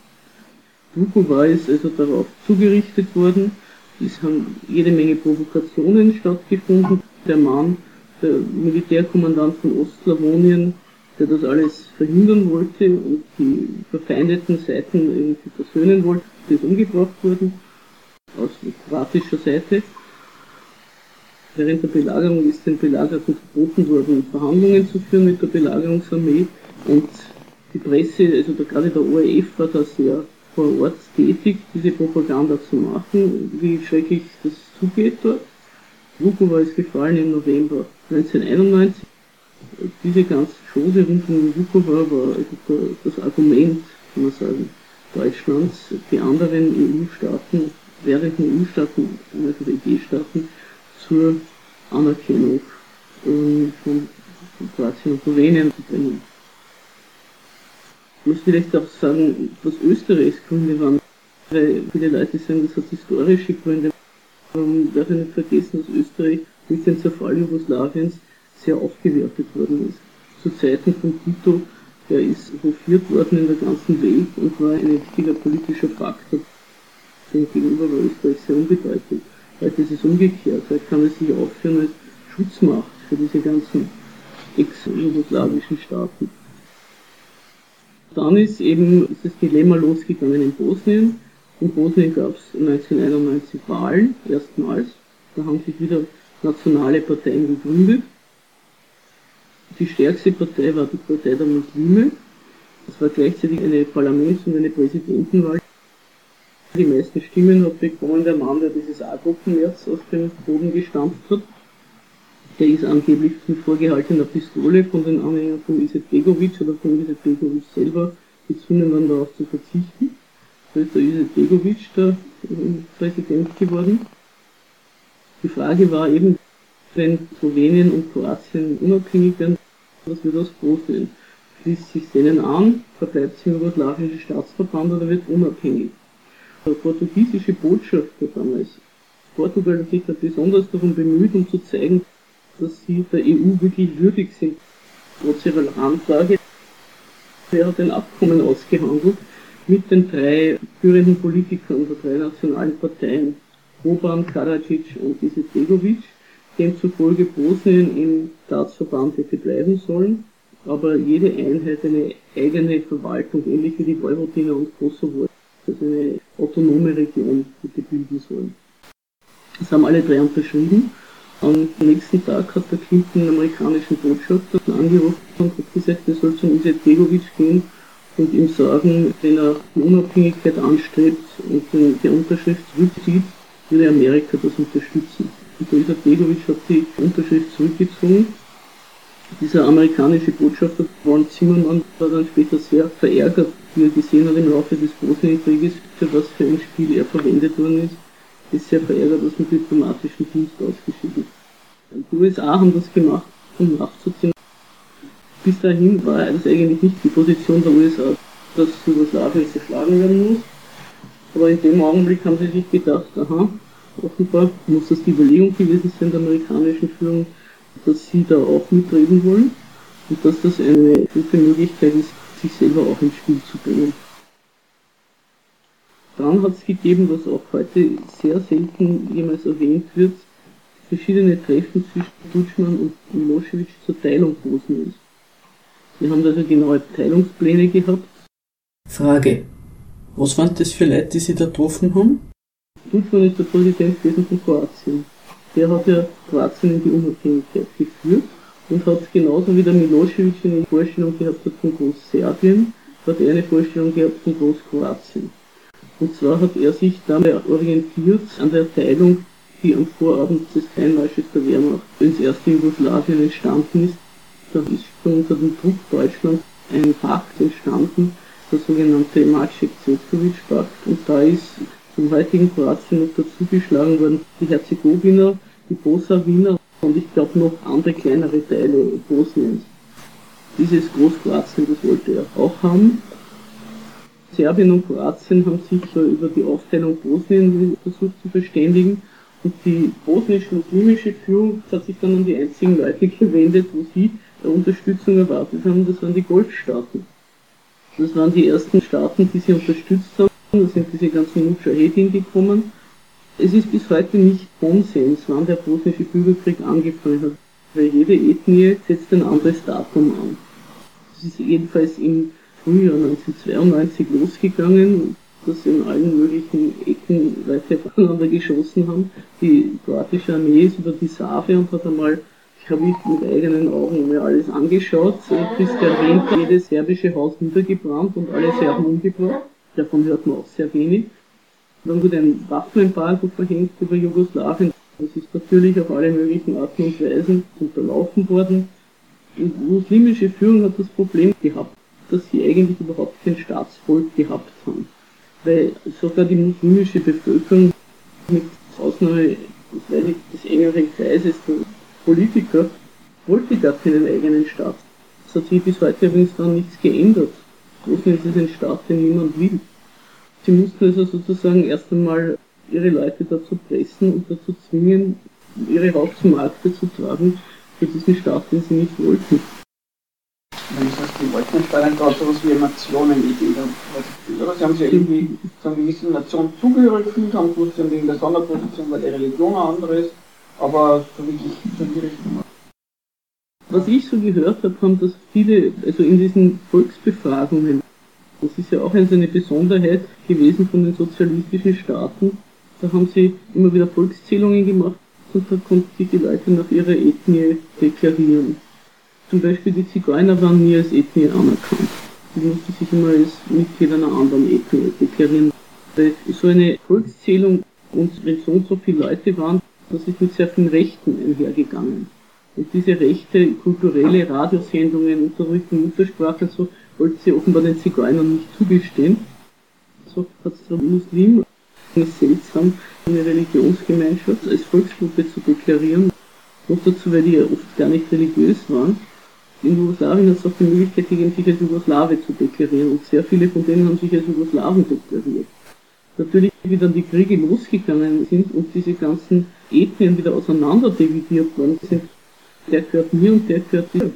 Vukovar ist also darauf zugerichtet worden, es haben jede Menge Provokationen stattgefunden. Der Mann, der Militärkommandant von Ostslawonien, der das alles verhindern wollte und die verfeindeten Seiten irgendwie versöhnen wollte, ist umgebracht worden, aus kroatischer Seite. Während der Belagerung ist den Belagerten verboten worden, Verhandlungen zu führen mit der Belagerungsarmee und die Presse, also da, gerade der ORF war da sehr vor Ort tätig, diese Propaganda zu machen, wie schrecklich das zugeht dort. Vukovar ist gefallen im November 1991. Diese ganze Chose rund um Vukovar war also das Argument, kann man sagen, Deutschlands, die anderen EU-Staaten, währenden EU-Staaten, also die EG-Staaten, zur Anerkennung von, von Kroatien und Slowenien zu bringen. Ich muss vielleicht auch sagen, was Österreichs Gründe waren, weil viele Leute sagen, das hat historische Gründe. Man darf nicht vergessen, dass Österreich durch den Zerfall Jugoslawiens sehr aufgewertet worden ist. Zu Zeiten von Tito, der ist hofiert worden in der ganzen Welt und war ein wichtiger politischer Faktor. Dem gegenüber Österreich sehr unbedeutend. Heute ist es umgekehrt. Heute kann es sich aufführen als Schutzmacht für diese ganzen ex-jugoslawischen Staaten. Dann ist eben das Dilemma losgegangen in Bosnien. In Bosnien gab es 1991 Wahlen, erstmals. Da haben sich wieder nationale Parteien gegründet. Die stärkste Partei war die Partei der Muslime. Das war gleichzeitig eine Parlaments- und eine Präsidentenwahl. Die meisten Stimmen hat bekommen der Mann, der dieses A-Gruppenmärz aus dem Boden gestampft hat. Der ist angeblich mit vorgehaltener Pistole von den Anhängern von Izetbegovic oder von Izetbegovic selber gezwungen worden, darauf zu verzichten. So ist der Izetbegovic der Präsident geworden. Die Frage war eben, wenn Slowenien und Kroatien unabhängig werden, was wird aus Bosnien? Schließt sich denen an, verbleibt es im jugoslawischen Staatsverband oder wird unabhängig? Der portugiesische Botschafter damals, Portugal hat sich da besonders darum bemüht, um zu zeigen, dass sie der EU wirklich würdig sind, trotz ihrer Anfrage. Hat ein Abkommen ausgehandelt mit den drei führenden Politikern der drei nationalen Parteien, Boban, Karadzic und Izetbegovic, demzufolge Bosnien im Staatsverband hätte bleiben sollen aber jede Einheit eine eigene Verwaltung, ähnlich wie die Vojvodina und Kosovo, also eine autonome Region hätte bilden sollen. Das haben alle drei unterschrieben. Am nächsten Tag hat der Clinton den amerikanischen Botschafter angerufen und hat gesagt, er soll zum Izetbegovic gehen und ihm sagen, wenn er die Unabhängigkeit anstrebt und die Unterschrift zurückzieht, würde Amerika das unterstützen. Der Izetbegovic hat die Unterschrift zurückgezogen dieser amerikanische Botschafter Ron Zimmermann war dann später sehr verärgert, wie er gesehen hat im Laufe des Bosnienkrieges, für was für ein Spiel er verwendet worden ist. Ist sehr verärgert aus dem diplomatischen Dienst ausgeschieden. Die USA haben das gemacht, um nachzuziehen. Bis dahin war das eigentlich nicht die Position der USA, dass Jugoslawien zerschlagen werden muss. Aber in dem Augenblick haben sie sich gedacht, aha, offenbar muss das die Überlegung gewesen sein der amerikanischen Führung, dass sie da auch mitreden wollen und dass das eine gute Möglichkeit ist, sich selber auch ins Spiel zu bringen. Dann hat es gegeben, was auch heute sehr selten jemals erwähnt wird, verschiedene Treffen zwischen Dutschmann und Milosevic zur Teilung Bosniens. Wir haben also genaue Teilungspläne gehabt.
Frage. Was waren das für Leute, die Sie da getroffen haben?
Dutschmann ist der Präsident gewesen von Kroatien der hat ja Kroatien in die Unabhängigkeit geführt und hat genauso wie der Milosevic eine Vorstellung gehabt hat von Großserbien, hat er eine Vorstellung gehabt von Großkroatien. Und zwar hat er sich dabei orientiert an der Teilung, die am Vorabend des Einmarsches der Wehrmacht ins erste Jugoslawien entstanden ist. Da ist schon unter dem Druck Deutschlands ein Pakt entstanden, der sogenannte Maciek-Zevkovic-Pakt. Und da ist zum heutigen Kroatien noch dazu geschlagen worden, die Herzegowina, die Bosawina und ich glaube noch andere kleinere Teile Bosniens. Dieses Großkroatien, das wollte er auch haben. Serbien und Kroatien haben sich so über die Aufteilung Bosnien versucht zu verständigen und die bosnisch-muslimische Führung hat sich dann an die einzigen Leute gewendet, wo sie Unterstützung erwartet haben, das waren die Golfstaaten. Das waren die ersten Staaten, die sie unterstützt haben da sind diese ganzen Mujahedin gekommen. Es ist bis heute nicht Konsens, wann der bosnische Bürgerkrieg angefangen hat, weil jede Ethnie setzt ein anderes Datum an. Es ist jedenfalls im Frühjahr 1992 losgegangen, dass in allen möglichen Ecken Leute aufeinander geschossen haben. Die kroatische Armee ist über die Save und hat einmal, ich habe mich mit eigenen Augen mir alles angeschaut, bis erwähnt, jedes serbische Haus niedergebrannt und alle Serben umgebracht davon hört man auch sehr wenig. Dann wurde ein Waffenembargo verhängt über Jugoslawien. Das ist natürlich auf alle möglichen Arten und Weisen unterlaufen worden. Die muslimische Führung hat das Problem gehabt, dass sie eigentlich überhaupt kein Staatsvolk gehabt haben. Weil sogar die muslimische Bevölkerung mit Ausnahme des engeren Kreises der Politiker wollte gar keinen eigenen Staat. Das hat sich bis heute übrigens dann nichts geändert. Bosnien ist ein Staat, den niemand will. Sie mussten also sozusagen erst einmal ihre Leute dazu pressen und dazu zwingen, ihre Haut zum Markte zu tragen für diesen Staat, den sie nicht wollten.
Wenn du sagst, die wollten anscheinend gerade sowas wie Nationenidee. Oder sie haben sich irgendwie zu einer gewissen Nation zugehörig gefühlt, haben gewusst, sie haben wegen der Sonderposition, weil ihre Religion eine andere ist, aber so wirklich so in die Richtung.
Was ich so gehört habe, haben das viele, also in diesen Volksbefragungen, das ist ja auch eine Besonderheit gewesen von den sozialistischen Staaten, da haben sie immer wieder Volkszählungen gemacht und da konnten sich die Leute nach ihrer Ethnie deklarieren. Zum Beispiel die Zigeuner waren nie als Ethnie anerkannt. Die mussten sich immer als Mitglied einer anderen Ethnie deklarieren. Weil so eine Volkszählung und wenn so und so viele Leute waren, das ist mit sehr vielen Rechten einhergegangen. Diese Rechte, kulturelle Radiosendungen, Unterrichten, Muttersprache und so, wollte sie offenbar den Zigeunern nicht zugestehen. So hat es der Muslim es seltsam, eine Religionsgemeinschaft als Volksgruppe zu deklarieren. Noch dazu, weil die ja oft gar nicht religiös waren. In Jugoslawien hat es auch die Möglichkeit gegeben, sich als Jugoslawe zu deklarieren. Und sehr viele von denen haben sich als Jugoslawen deklariert. Natürlich, wie dann die Kriege losgegangen sind und diese ganzen Ethnien wieder auseinander dividiert worden sind, der gehört mir und der gehört dir.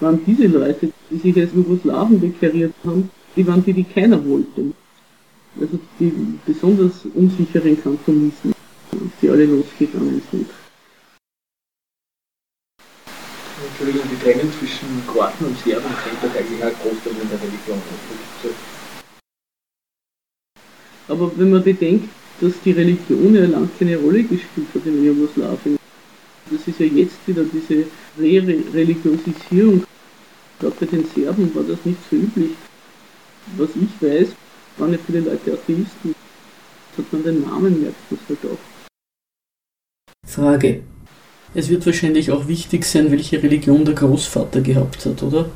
Waren diese Leute, die sich als Jugoslawen deklariert haben, die waren die, die keiner wollte. Also die besonders unsicheren Kantonisten, die alle losgegangen sind.
Entschuldigung, die Trennung zwischen Kroaten und Serben hängt doch eigentlich auch groß mit der Religion.
Aber wenn man bedenkt, dass die Religion ja lange keine Rolle gespielt hat in Jugoslawien, das ist ja jetzt wieder diese Re-Religiosisierung. Gerade bei den Serben war das nicht so üblich. Was ich weiß, waren ja viele Leute Atheisten. Das hat man den Namen merkt das halt auch.
Frage. Es wird wahrscheinlich auch wichtig sein, welche Religion der Großvater gehabt hat, oder?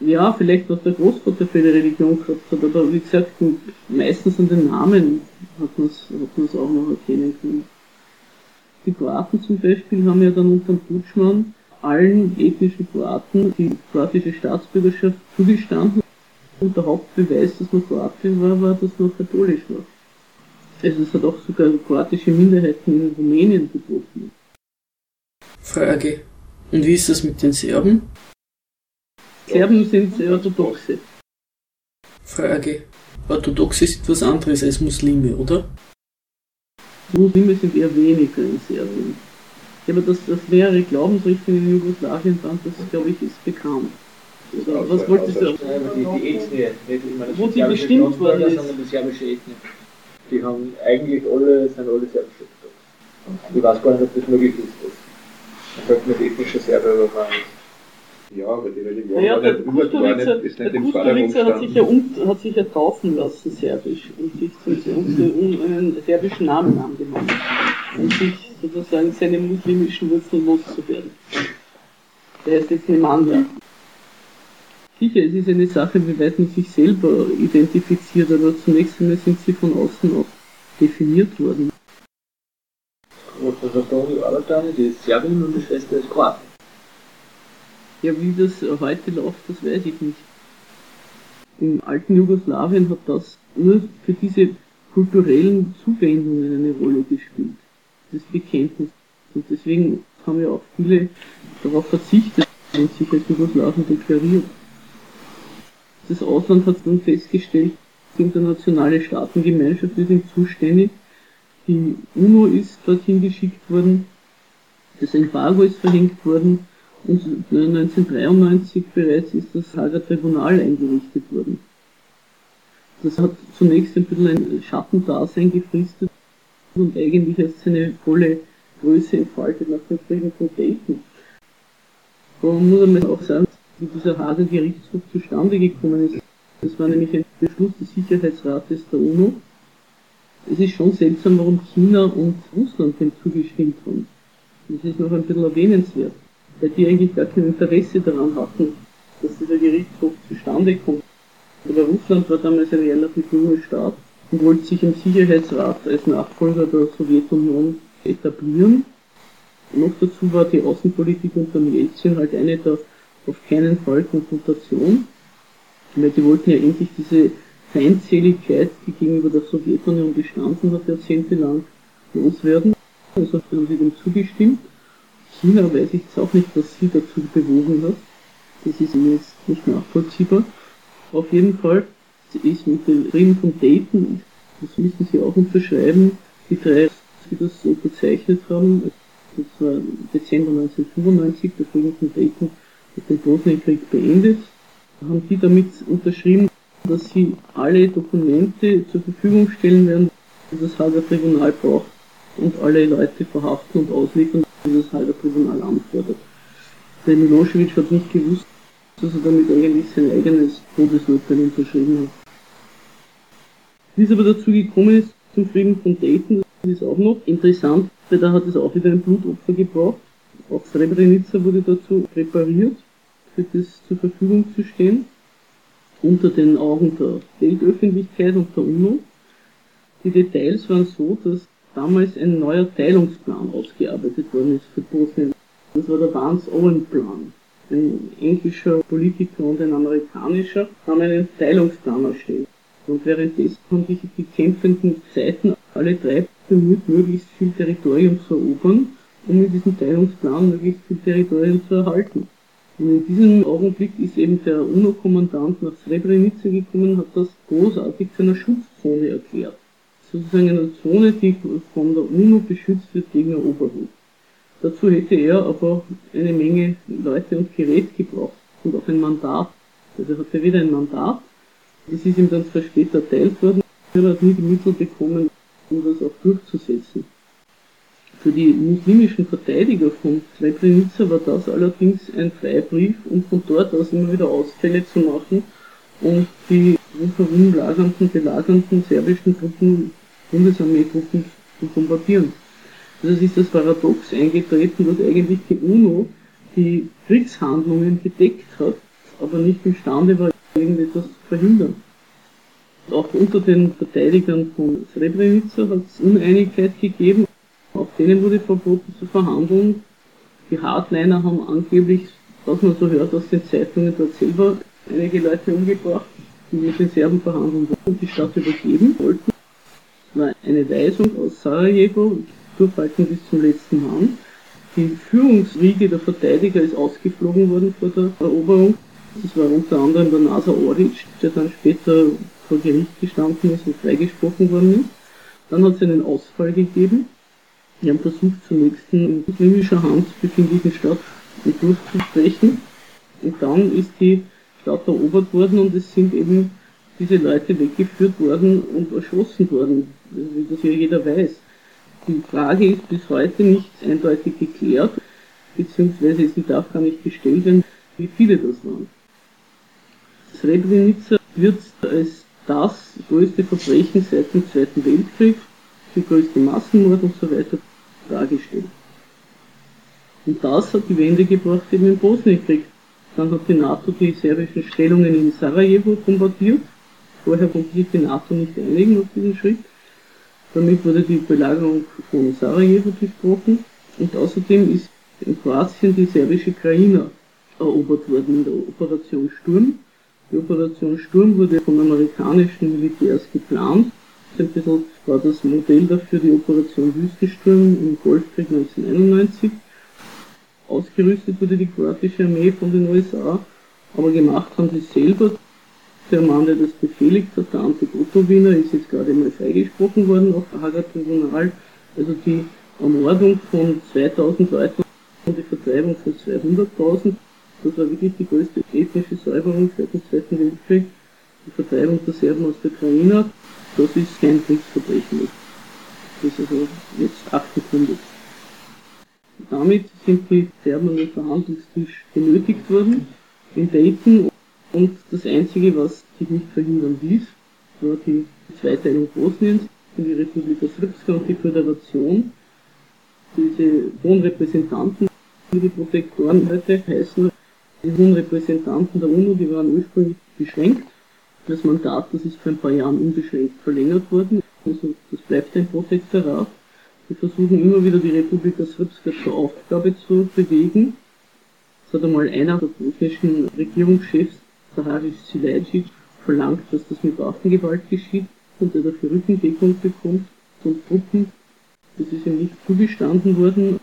Ja, vielleicht was der Großvater für eine Religion gehabt hat, aber wie gesagt, meistens an den Namen hat man es hat auch noch erkennen können. Die Kroaten zum Beispiel haben ja dann unter Tutschmann allen ethnischen Kroaten die kroatische Staatsbürgerschaft zugestanden und der Hauptbeweis, dass man Kroatisch war, war, dass man katholisch war. Also es hat auch sogar kroatische Minderheiten in Rumänien betroffen.
Frage. Und wie ist das mit den Serben?
Serben sind Orthodoxe.
Frage. Orthodoxe ist etwas anderes als Muslime, oder?
Muslime sind eher weniger in Serbien. Aber dass das mehrere Glaubensrichtungen in Jugoslawien waren, das glaube ich ist bekannt. Oder was wolltest du?
Die, die Ethnie, nicht immer das
Wo die bestimmt worden ist.
sondern die serbische Ethnie. Die haben eigentlich alle, sind alle serbische orthodox. Ich weiß gar nicht, ob das möglich ist. Das. Man sagt mit ethnischer Serbe überfahren
Ja, aber die Religion
Ja,
war
der Kusturica,
ist
der
nicht im Vordergrund
Kusturica hat sich, ja um, hat sich ja taufen lassen, serbisch, und sich zum, um, einen serbischen Namen angenommen. Und sich sozusagen seine muslimischen Wurzeln loszuwerden. Der heißt jetzt Nemanja. Sicher, es ist eine Sache, wie weit man sich selber identifiziert, aber zunächst einmal sind sie von außen auch definiert worden.
Der Uni arbeitet die ist Serbin und die Schwester ist Kroatin.
Ja, wie das heute läuft, das weiß ich nicht. Im alten Jugoslawien hat das nur für diese kulturellen Zuwendungen eine Rolle gespielt. Das Bekenntnis. Und deswegen haben ja auch viele darauf verzichtet und sich als Jugoslawen deklariert. Das Ausland hat dann festgestellt, die internationale Staatengemeinschaft ist ihm zuständig. Die UNO ist dorthin geschickt worden. Das Embargo ist verhängt worden. Und 1993 bereits ist das Hager Tribunal eingerichtet worden. Das hat zunächst ein bisschen ein Schattendasein gefristet und eigentlich erst seine volle Größe entfaltet nach dem Frieden von Dayton. Aber man muss einmal auch sagen, wie dieser Hager Gerichtshof zustande gekommen ist. Das war nämlich ein Beschluss des Sicherheitsrates der UNO. Es ist schon seltsam, warum China und Russland dem zugestimmt haben. Das ist noch ein bisschen erwähnenswert weil die eigentlich gar kein Interesse daran hatten, dass dieser Gerichtshof zustande kommt. Aber Russland war damals ein relativ junger Staat und wollte sich im Sicherheitsrat als Nachfolger der Sowjetunion etablieren. Noch dazu war die Außenpolitik unter Jelzin halt eine der auf keinen Fall Konfrontation, weil die wollten ja endlich diese Feindseligkeit, die gegenüber der Sowjetunion bestanden hat, jahrzehntelang loswerden. Also haben sie dem zugestimmt. China weiß ich jetzt auch nicht, was sie dazu bewogen hat. Das ist mir jetzt nicht nachvollziehbar. Auf jeden Fall ist mit dem Frieden von Dayton, das müssen sie auch unterschreiben, die drei, die das unterzeichnet haben, das war Dezember 1995, der Frieden von Dayton hat den Bosnienkrieg beendet, haben die damit unterschrieben, dass sie alle Dokumente zur Verfügung stellen werden, die das Hager Tribunal braucht und alle Leute verhaften und ausliefern, die das Hager Tribunal anfordert. Der Milosevic hat nicht gewusst, dass er damit eigentlich sein eigenes Todesurteil unterschrieben hat. Wie es aber dazu gekommen ist, zum Frieden von Dayton, das ist auch noch interessant, weil da hat es auch wieder ein Blutopfer gebraucht. Auch Srebrenica wurde dazu präpariert, für das zur Verfügung zu stehen, unter den Augen der Weltöffentlichkeit und der UNO. Die Details waren so, dass damals ein neuer Teilungsplan ausgearbeitet worden ist für Bosnien. Das war der Vance-Owen-Plan. Ein englischer Politiker und ein amerikanischer haben einen Teilungsplan erstellt. Und währenddessen haben sich die kämpfenden Seiten alle drei bemüht, möglichst viel Territorium zu erobern, um mit diesem Teilungsplan möglichst viel Territorium zu erhalten. Und in diesem Augenblick ist eben der UNO-Kommandant nach Srebrenica gekommen und hat das großartig zu einer Schutzzone erklärt. Sozusagen eine Zone, die von der UNO beschützt wird gegen Eroberung. Dazu hätte er aber eine Menge Leute und Gerät gebraucht und auch ein Mandat. Also er hatte wieder ein Mandat. Das ist ihm dann zwar später erteilt worden, er hat nie die Mittel bekommen, um das auch durchzusetzen. Für die muslimischen Verteidiger von Srebrenica war das allerdings ein Freibrief, um von dort aus immer wieder Ausfälle zu machen und die rundherum lagernden, belagernden serbischen Truppen, Bundesarmeetruppen zu bombardieren. Also es ist das Paradox eingetreten, dass eigentlich die UNO die Kriegshandlungen gedeckt hat, aber nicht imstande war, irgendetwas zu verhindern. Auch unter den Verteidigern von Srebrenica hat es Uneinigkeit gegeben. Auch denen wurde verboten zu verhandeln. Die Hardliner haben angeblich, was man so hört aus den Zeitungen, dort selber einige Leute umgebracht, die mit den Serben verhandeln wollten und die Stadt übergeben wollten. War eine Weisung aus Sarajevo, durchhalten bis zum letzten Mann. Die Führungsriege der Verteidiger ist ausgeflogen worden vor der Eroberung. Das war unter anderem der Nasa Oric, der dann später vor Gericht gestanden ist und freigesprochen worden ist. Dann hat es einen Ausfall gegeben. Die haben versucht, zunächst in muslimischer Hand befindlichen Stadt durchzubrechen. Und dann ist die Stadt erobert worden und es sind eben diese Leute weggeführt worden und erschossen worden, wie das ja jeder weiß. Die Frage ist bis heute nicht eindeutig geklärt, beziehungsweise sie darf gar nicht gestellt werden, wie viele das waren. Srebrenica wird als das größte Verbrechen seit dem Zweiten Weltkrieg, die größte Massenmord und so weiter dargestellt. Und das hat die Wende gebracht eben im Bosnienkrieg. Dann hat die NATO die serbischen Stellungen in Sarajevo bombardiert. Vorher konnte sich die NATO nicht einigen auf diesen Schritt. Damit wurde die Belagerung von Sarajevo durchbrochen. Und außerdem ist in Kroatien die serbische Krajina erobert worden in der Operation Sturm. Die Operation Sturm wurde von amerikanischen Militärs geplant. Ein bisschen war das Modell dafür die Operation Wüstensturm im Golfkrieg 1991. Ausgerüstet wurde die kroatische Armee von den USA, aber gemacht haben sie selber. Der Mann, der das befehligt hat, der Ante Gotovina, ist jetzt gerade mal freigesprochen worden auf Hager Tribunal. Also die Ermordung von 2000 Leuten und die Vertreibung von 200.000 das war wirklich die größte ethnische Säuberung seit dem Zweiten Weltkrieg. Die Vertreibung der Serben aus der Krajina, das ist kein Kriegsverbrechen. Das ist also jetzt abgegründet. Damit sind die Serben an den Verhandlungstisch genötigt worden in Dayton und das Einzige, was sich nicht verhindern ließ, war die Zweiteilung Bosniens in die Republika Srpska und die Föderation. Diese hohen Repräsentanten, wie die Protektoren heute heißen, die hohen Repräsentanten der UNO, die waren ursprünglich beschränkt. Das Mandat, das ist vor ein paar Jahren unbeschränkt verlängert worden. Also das bleibt ein Protektorat. Wir versuchen immer wieder die Republika Srpska zur Aufgabe zu bewegen. Es hat einmal einer der bosnischen Regierungschefs, Saharic Silajic, verlangt, dass das mit Waffengewalt geschieht und er dafür Rückendeckung bekommt von Truppen. Das ist ihm nicht zugestanden worden,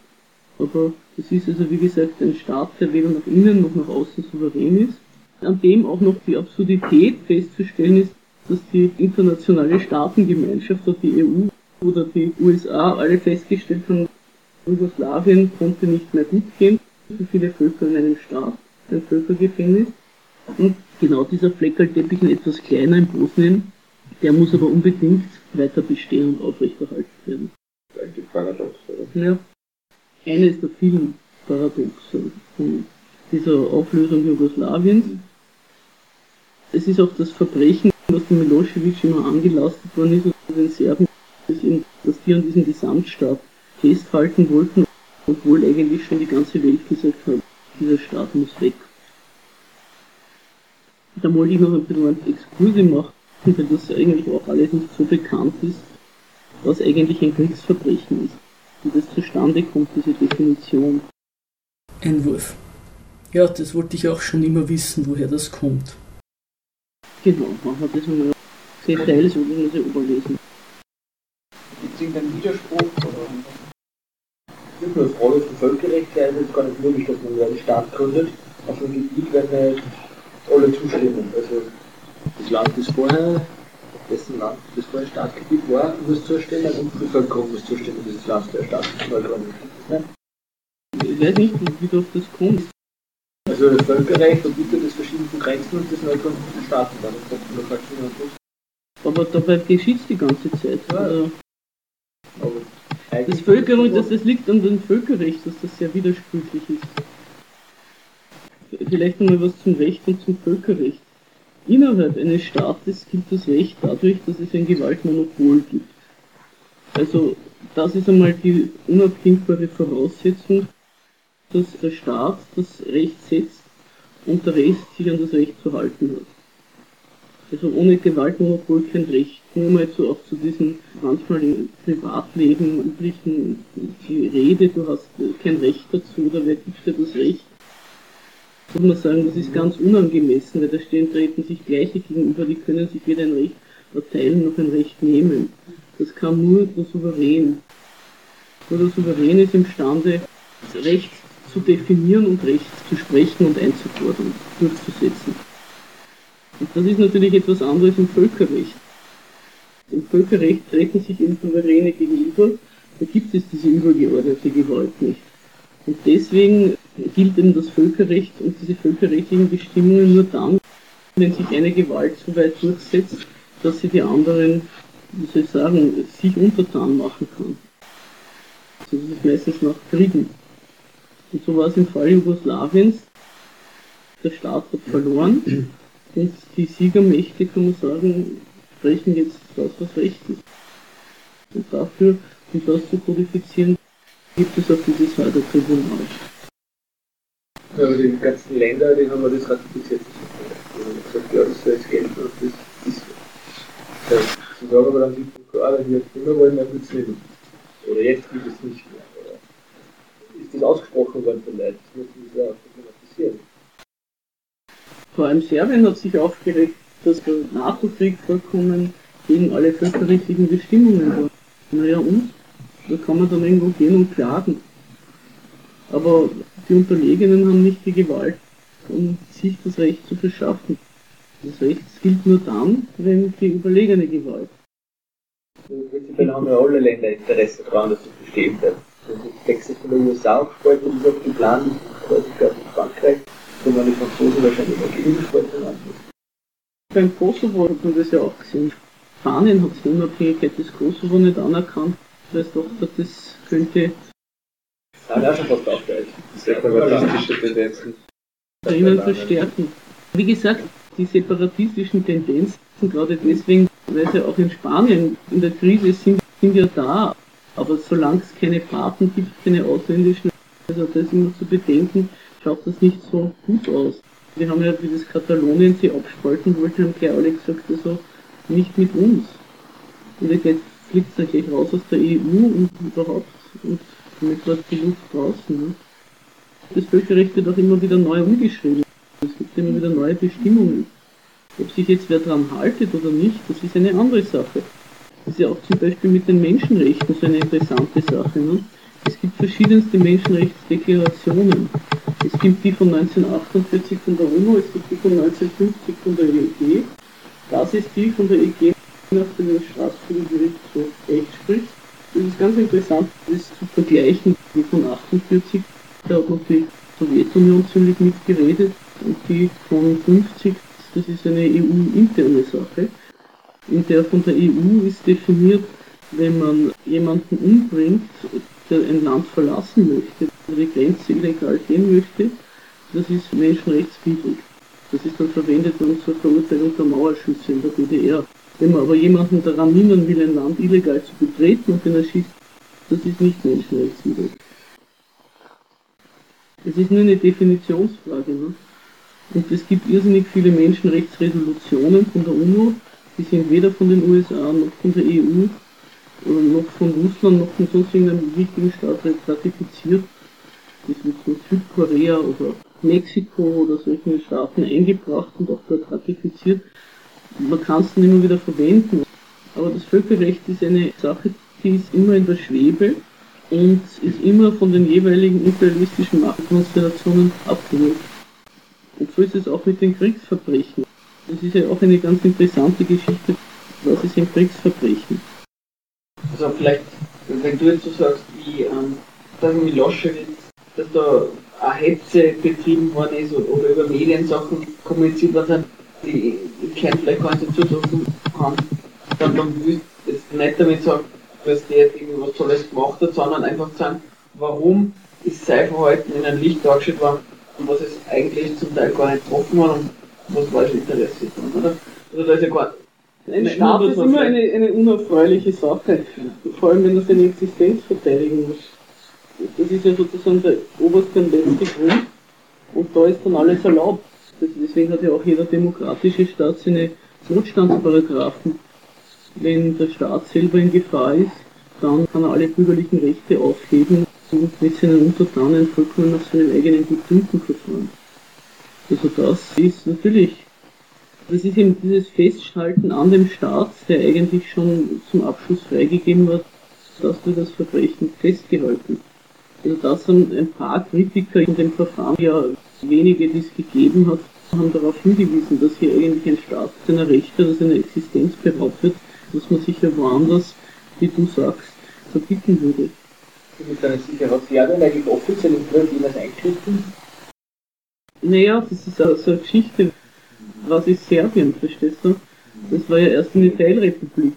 aber das ist also wie gesagt ein Staat, der weder nach innen noch nach außen souverän ist, an dem auch noch die Absurdität festzustellen ist, dass die internationale Staatengemeinschaft oder die EU oder die USA alle festgestellt haben, Jugoslawien konnte nicht mehr gut gehen, so viele Völker in einem Staat, ein Völkergefängnis. Und genau dieser Fleckerlteppich, ein etwas kleiner in Bosnien, der muss aber unbedingt weiter bestehen und aufrechterhalten werden.
Eigentlich paradox, oder?
Ja eines der vielen Paradoxe von dieser Auflösung Jugoslawiens. Es ist auch das Verbrechen, was dem Milosevic immer angelastet worden ist, und den Serben, dass die an diesem Gesamtstaat festhalten wollten, obwohl eigentlich schon die ganze Welt gesagt hat, dieser Staat muss weg. Da wollte ich noch ein bisschen einen Exkurse machen, weil das eigentlich auch alles nicht so bekannt ist, was eigentlich ein Kriegsverbrechen ist wie das zustande kommt, diese Definition.
Einwurf. Ja, das wollte ich auch schon immer wissen, woher das kommt.
Genau, machen wir das mal sehr schnell, so wie wir sie überlesen.
Gibt es irgendeinen Widerspruch oder?
Nicht nur Frage von Völkerrechtlichkeit ist gar nicht möglich, dass man einen Staat gründet auf einem Gebiet, wenn alle zustimmen. Also das Land, das vorher dessen Land, das vorher Staatsgebiet war, muss zustimmen und die Bevölkerung muss zustimmen, dieses Land der Staatsbevölkerung.
Ich weiß nicht, wie du auf das kommst.
Also das Völkerrecht verbietet das verschiedenen Grenzen und das neutralen Staaten dann. Das kommt noch Faktoren plus.
Aber dabei geschieht die ganze Zeit.
Ja.
Also,
Aber
das Völkerrecht, das, das liegt an dem Völkerrecht, dass das sehr widersprüchlich ist. Vielleicht nochmal was zum Recht und zum Völkerrecht. Innerhalb eines Staates gilt das Recht dadurch, dass es ein Gewaltmonopol gibt. Also das ist einmal die unabdingbare Voraussetzung, dass der Staat das Recht setzt und der Rest sich an das Recht zu halten hat. Also ohne Gewaltmonopol kein Recht. Nur mal so auch zu diesem manchmal im Privatleben üblichen die Rede, du hast kein Recht dazu oder wer gibt dir das Recht? Würde man sagen, das ist ganz unangemessen, weil da stehen, treten sich Gleiche gegenüber, die können sich weder ein Recht erteilen noch ein Recht nehmen. Das kann nur der Souverän. Nur der Souverän ist imstande, das Recht zu definieren und Recht zu sprechen und einzufordern, durchzusetzen. Und das ist natürlich etwas anderes im Völkerrecht. Im Völkerrecht treten sich eben Souveräne gegenüber, da gibt es diese übergeordnete Gewalt nicht. Und deswegen gilt eben das Völkerrecht und diese völkerrechtlichen Bestimmungen nur dann, wenn sich eine Gewalt so weit durchsetzt, dass sie die anderen, wie soll ich sagen, sich untertan machen kann. Also das ist meistens nach Kriegen. Und so war es im Fall Jugoslawiens. Der Staat hat verloren und die Siegermächte, kann man sagen, sprechen jetzt das, was recht ist. Und dafür, um das zu kodifizieren, gibt es auch dieses Tribunal.
Aber die ganzen Länder, die haben das ratifiziert. Die haben gesagt, ja, das soll jetzt gelten und das ist so. Ja, sie sagen aber dann klar, wenn wir jetzt immer wollen, dann wird es nicht. Oder jetzt gibt es nicht mehr. Oder ist das ausgesprochen worden von Leuten? Das müssen wir ja problematisieren.
Vor allem Serbien hat sich aufgeregt, dass der NATO-Krieg vollkommen gegen alle völkerrechtlichen Bestimmungen war. Naja und? Da kann man dann irgendwo gehen und klagen. Aber die Unterlegenen haben nicht die Gewalt, um sich das Recht zu verschaffen. Das Recht gilt nur dann, wenn die überlegene Gewalt.
Prinzipiell haben ja alle Länder Interesse daran, dass es bestehen bleibt. Texas von der USA aufgespalten und ist auch geplant, aber ich glaube in Frankreich, wo man die Franzosen wahrscheinlich auch gegengespalten haben.
Beim Kosovo hat man das ja auch gesehen. Spanien hat die Unabhängigkeit des Kosovo nicht anerkannt, weil es doch das könnte
Das haben auch schon fast aufgehört.
Separatistische Tendenzen.
drinnen verstärken. Wie gesagt, die separatistischen Tendenzen, gerade deswegen, weil sie auch in Spanien in der Krise sind, sind ja da. Aber solange es keine Fahrten gibt, keine ausländischen, also das immer zu bedenken, schaut das nicht so gut aus. Wir haben ja, wie das Katalonien sie abspalten wollte, haben gleich alle gesagt, also nicht mit uns. Und jetzt fliegt es dann gleich raus aus der EU und überhaupt, und damit war die Luft draußen. Ne? Das Völkerrecht wird auch immer wieder neu umgeschrieben. Es gibt immer wieder neue Bestimmungen. Ob sich jetzt wer dran haltet oder nicht, das ist eine andere Sache. Das ist ja auch zum Beispiel mit den Menschenrechten so eine interessante Sache. Ne? Es gibt verschiedenste Menschenrechtsdeklarationen. Es gibt die von 1948 von der UNO, es gibt die von 1950 von der EG. Das ist die von der EG, nach der das Straßburger Gerichtshof Recht spricht. Das ist ganz interessant, das zu vergleichen, die von 48, da hat noch die Sowjetunion ziemlich mitgeredet und die von 50, das ist eine EU-interne Sache. In der von der EU ist definiert, wenn man jemanden umbringt, der ein Land verlassen möchte, der die Grenze illegal gehen möchte, das ist menschenrechtswidrig. Das ist dann verwendet worden zur Verurteilung der Mauerschütze in der DDR. Wenn man aber jemanden daran hindern will, ein Land illegal zu betreten und den erschießt, das ist nicht menschenrechtswidrig. Es ist nur eine Definitionsfrage. Ne? Und es gibt irrsinnig viele Menschenrechtsresolutionen von der UNO, die sind weder von den USA noch von der EU oder noch von Russland noch von sonst irgendeinem wichtigen Staat ratifiziert. Das wird von Südkorea oder Mexiko oder solchen Staaten eingebracht und auch dort ratifiziert. Man kann es dann immer wieder verwenden. Aber das Völkerrecht ist eine Sache, die ist immer in der Schwebe und ist immer von den jeweiligen imperialistischen Machtkonstellationen abhängig. Und so ist es auch mit den Kriegsverbrechen. Das ist ja auch eine ganz interessante Geschichte. Was ist ein Kriegsverbrechen?
Also vielleicht, wenn du jetzt so sagst, wie ähm, dass Milosevic dass da eine Hetze betrieben worden ist oder über Mediensachen kommuniziert worden sind, die ich kann vielleicht gar nicht dazu kann, dann, dann will ich jetzt nicht damit sagen, dass der jetzt irgendwie was Tolles gemacht hat, sondern einfach sagen, warum ist sein Verhalten in einem Licht dargestellt worden und was es eigentlich zum Teil gar nicht getroffen hat und was falsche Interesse ist, oder? Also da ist ja gar
ein Staat ist immer eine, eine unerfreuliche Sache, vor allem wenn er seine Existenz verteidigen muss. Das ist ja sozusagen der oberste und letzte Grund und da ist dann alles erlaubt. Deswegen hat ja auch jeder demokratische Staat seine Notstandsparagraphen. Wenn der Staat selber in Gefahr ist, dann kann er alle bürgerlichen Rechte aufheben und mit seinen Untertanen vollkommen nach seinem eigenen Gutdünken verfahren. Also das ist natürlich das ist eben dieses Festhalten an dem Staat, der eigentlich schon zum Abschluss freigegeben wird, dass du das Verbrechen festgehalten. Also das haben ein paar Kritiker in dem Verfahren, ja wenige, die es gegeben hat, haben darauf hingewiesen, dass hier eigentlich ein Staat seiner Rechte oder seiner Existenz beraubt wird, was man sich ja woanders, wie du sagst, verbieten würde.
Mit ja dann eigentlich offiziell im Bund jemals eingegriffen?
Naja, das ist also eine Geschichte, was ist Serbien, verstehst du? Das war ja erst eine Teilrepublik.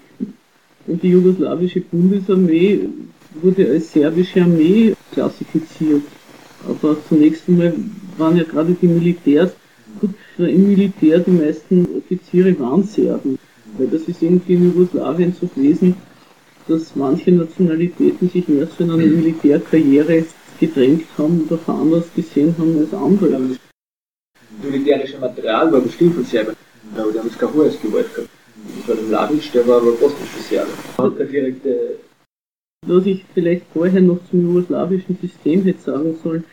Und die jugoslawische Bundesarmee wurde als serbische Armee klassifiziert. Aber zunächst einmal waren ja gerade die Militärs, gut, im Militär die meisten Offiziere waren Serben. Weil das ist irgendwie in Jugoslawien so gewesen, dass manche Nationalitäten sich mehr zu einer Militärkarriere gedrängt haben oder veranlasst gesehen haben als andere
militärische Material war bestimmt von Serbien. Aber die haben jetzt kein hohes Gewalt gehabt. Das war der Mladic, der war aber bosnischer Serbe. Keine direkte.
Was ich vielleicht vorher noch zum jugoslawischen System hätte sagen sollen,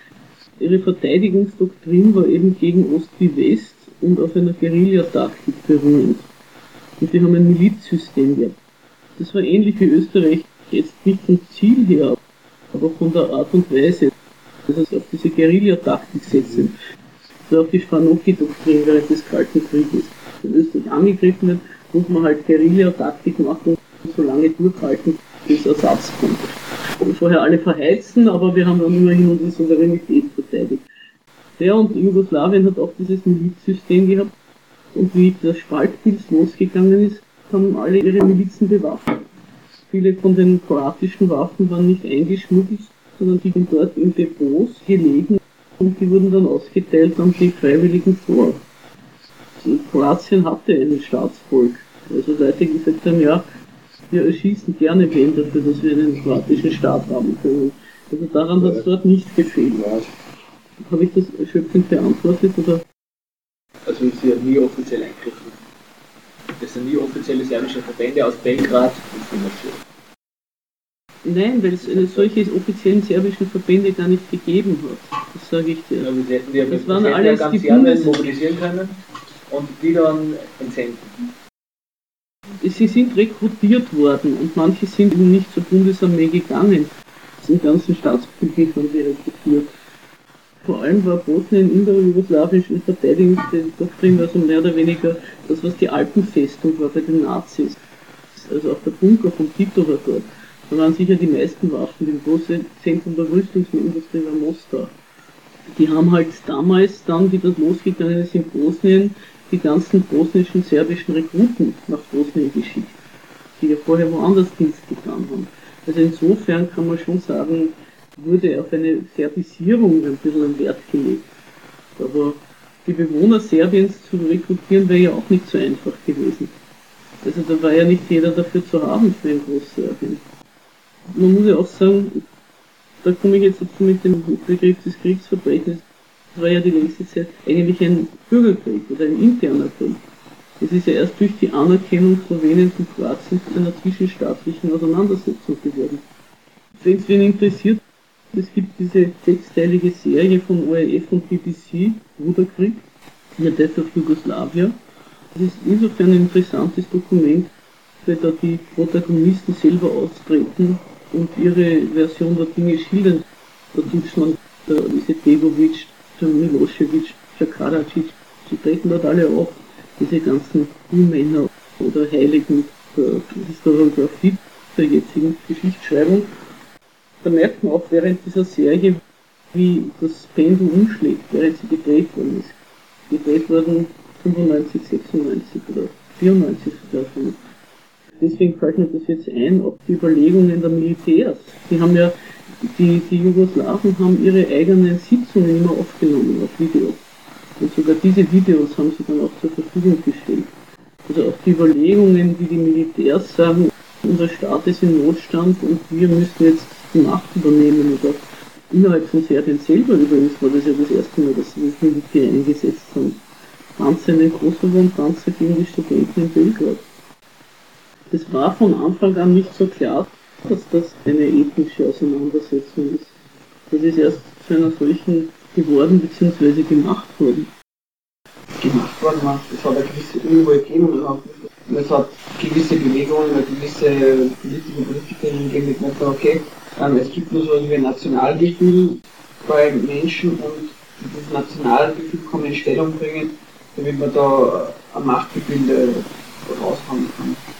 ihre Verteidigungsdoktrin war eben gegen Ost wie West und auf einer Guerillataktik beruhend. Und die haben ein Milizsystem gehabt. Das war ähnlich wie Österreich, jetzt nicht vom Ziel her, aber von der Art und Weise, dass es auf diese Guerillataktik setzen so auf die Spanocchi-Doktrin während des Kalten Krieges. Wenn Österreich angegriffen wird, muss man halt Guerilla-Taktik machen und so lange durchhalten, bis Ersatz kommt. Und vorher alle verheizen, aber wir haben dann immerhin unsere Souveränität verteidigt. Der und Jugoslawien hat auch dieses Milizsystem gehabt und wie der Spaltpilz losgegangen ist, haben alle ihre Milizen bewaffnet. Viele von den kroatischen Waffen waren nicht eingeschmuggelt, sondern die sind dort in Depots gelegen und die wurden dann ausgeteilt an die Freiwilligen vor. Kroatien hatte ein Staatsvolk. Also Leute gesagt haben, ja, wir erschießen gerne wen dafür, dass wir einen kroatischen Staat haben können. Also daran hat es dort nicht gefehlt. Habe ich das erschöpfend beantwortet oder?
Also sie hat nie offiziell eingegriffen. Das sind nie offizielle serbische Verbände aus Belgrad marschiert.
Nein, weil es eine solche offiziellen serbischen Verbände gar nicht gegeben hat. Das sage ich dir.
Ja, das hätten wir
das waren alles
ja
die Bundes
mobilisieren können und die dann entsenden.
Sie sind rekrutiert worden und manche sind eben nicht zur Bundesarmee gegangen. Den ganzen Staatspolitik haben sie rekrutiert. Vor allem war Bosnien in der jugoslawischen Verteidigungsdoktrin also mehr oder weniger das, was die Alpenfestung war bei den Nazis. Also auch der Bunker von Tito war dort. Da waren sicher die meisten Waffen, die große Zentrum der Rüstungsindustrie war Moskau. Die haben halt damals dann, wie das losgegangen ist in Bosnien, die ganzen bosnischen, serbischen Rekruten nach Bosnien geschickt, die ja vorher woanders Dienst getan haben. Also insofern kann man schon sagen, wurde auf eine Serbisierung ein bisschen Wert gelegt. Aber die Bewohner Serbiens zu rekrutieren wäre ja auch nicht so einfach gewesen. Also da war ja nicht jeder dafür zu haben für ein Großserbien man muss ja auch sagen, da komme ich jetzt dazu mit dem Begriff des Kriegsverbrechens. Das war ja die längste Zeit eigentlich ein Bürgerkrieg oder ein interner Krieg. Es ist ja erst durch die Anerkennung Sloweniens und Kroatiens zu einer zwischenstaatlichen Auseinandersetzung geworden. Wenn es wen interessiert, es gibt diese sechsteilige Serie von ORF und BBC, Bruderkrieg, der Death of Yugoslavia. Das ist insofern ein interessantes Dokument, weil da die Protagonisten selber austreten und ihre Version der Dinge schildern. Der Tutschmann, der Izetbegovic, der Milosevic, der Karadzic, sie treten dort alle auf, diese ganzen Männer oder Heiligen der Historiografie der jetzigen Geschichtsschreibung. Da merkt man auch während dieser Serie, wie das Pendel umschlägt, während sie gedreht worden ist. Gedreht worden 95, 96 oder 94 sogar schon. Deswegen fällt mir das jetzt ein, ob die Überlegungen der Militärs, die haben ja, die, die Jugoslawen haben ihre eigenen Sitzungen immer aufgenommen auf Video. Und sogar diese Videos haben sie dann auch zur Verfügung gestellt. Also auch die Überlegungen, wie die Militärs sagen, unser Staat ist in Notstand und wir müssen jetzt Macht übernehmen oder innerhalb von Serbien selber übrigens war das ja das erste Mal, dass sie das Militär eingesetzt haben. Panzer in den Kosovo und Panzer gegen die Studenten in Belgrad. Es war von Anfang an nicht so klar, dass das eine ethnische Auseinandersetzung ist. Das ist erst zu einer solchen geworden bzw. gemacht worden.
Gemacht worden, man, es hat eine gewisse Unruhe gegeben und es hat gewisse Bewegungen, eine gewisse politische Politikerin gegeben, die gesagt okay, ähm, es gibt nur so etwas ein Nationalgefühl bei Menschen und dieses Nationalgefühl kann man in Stellung bringen, damit man da ein Machtgebilde raushauen kann.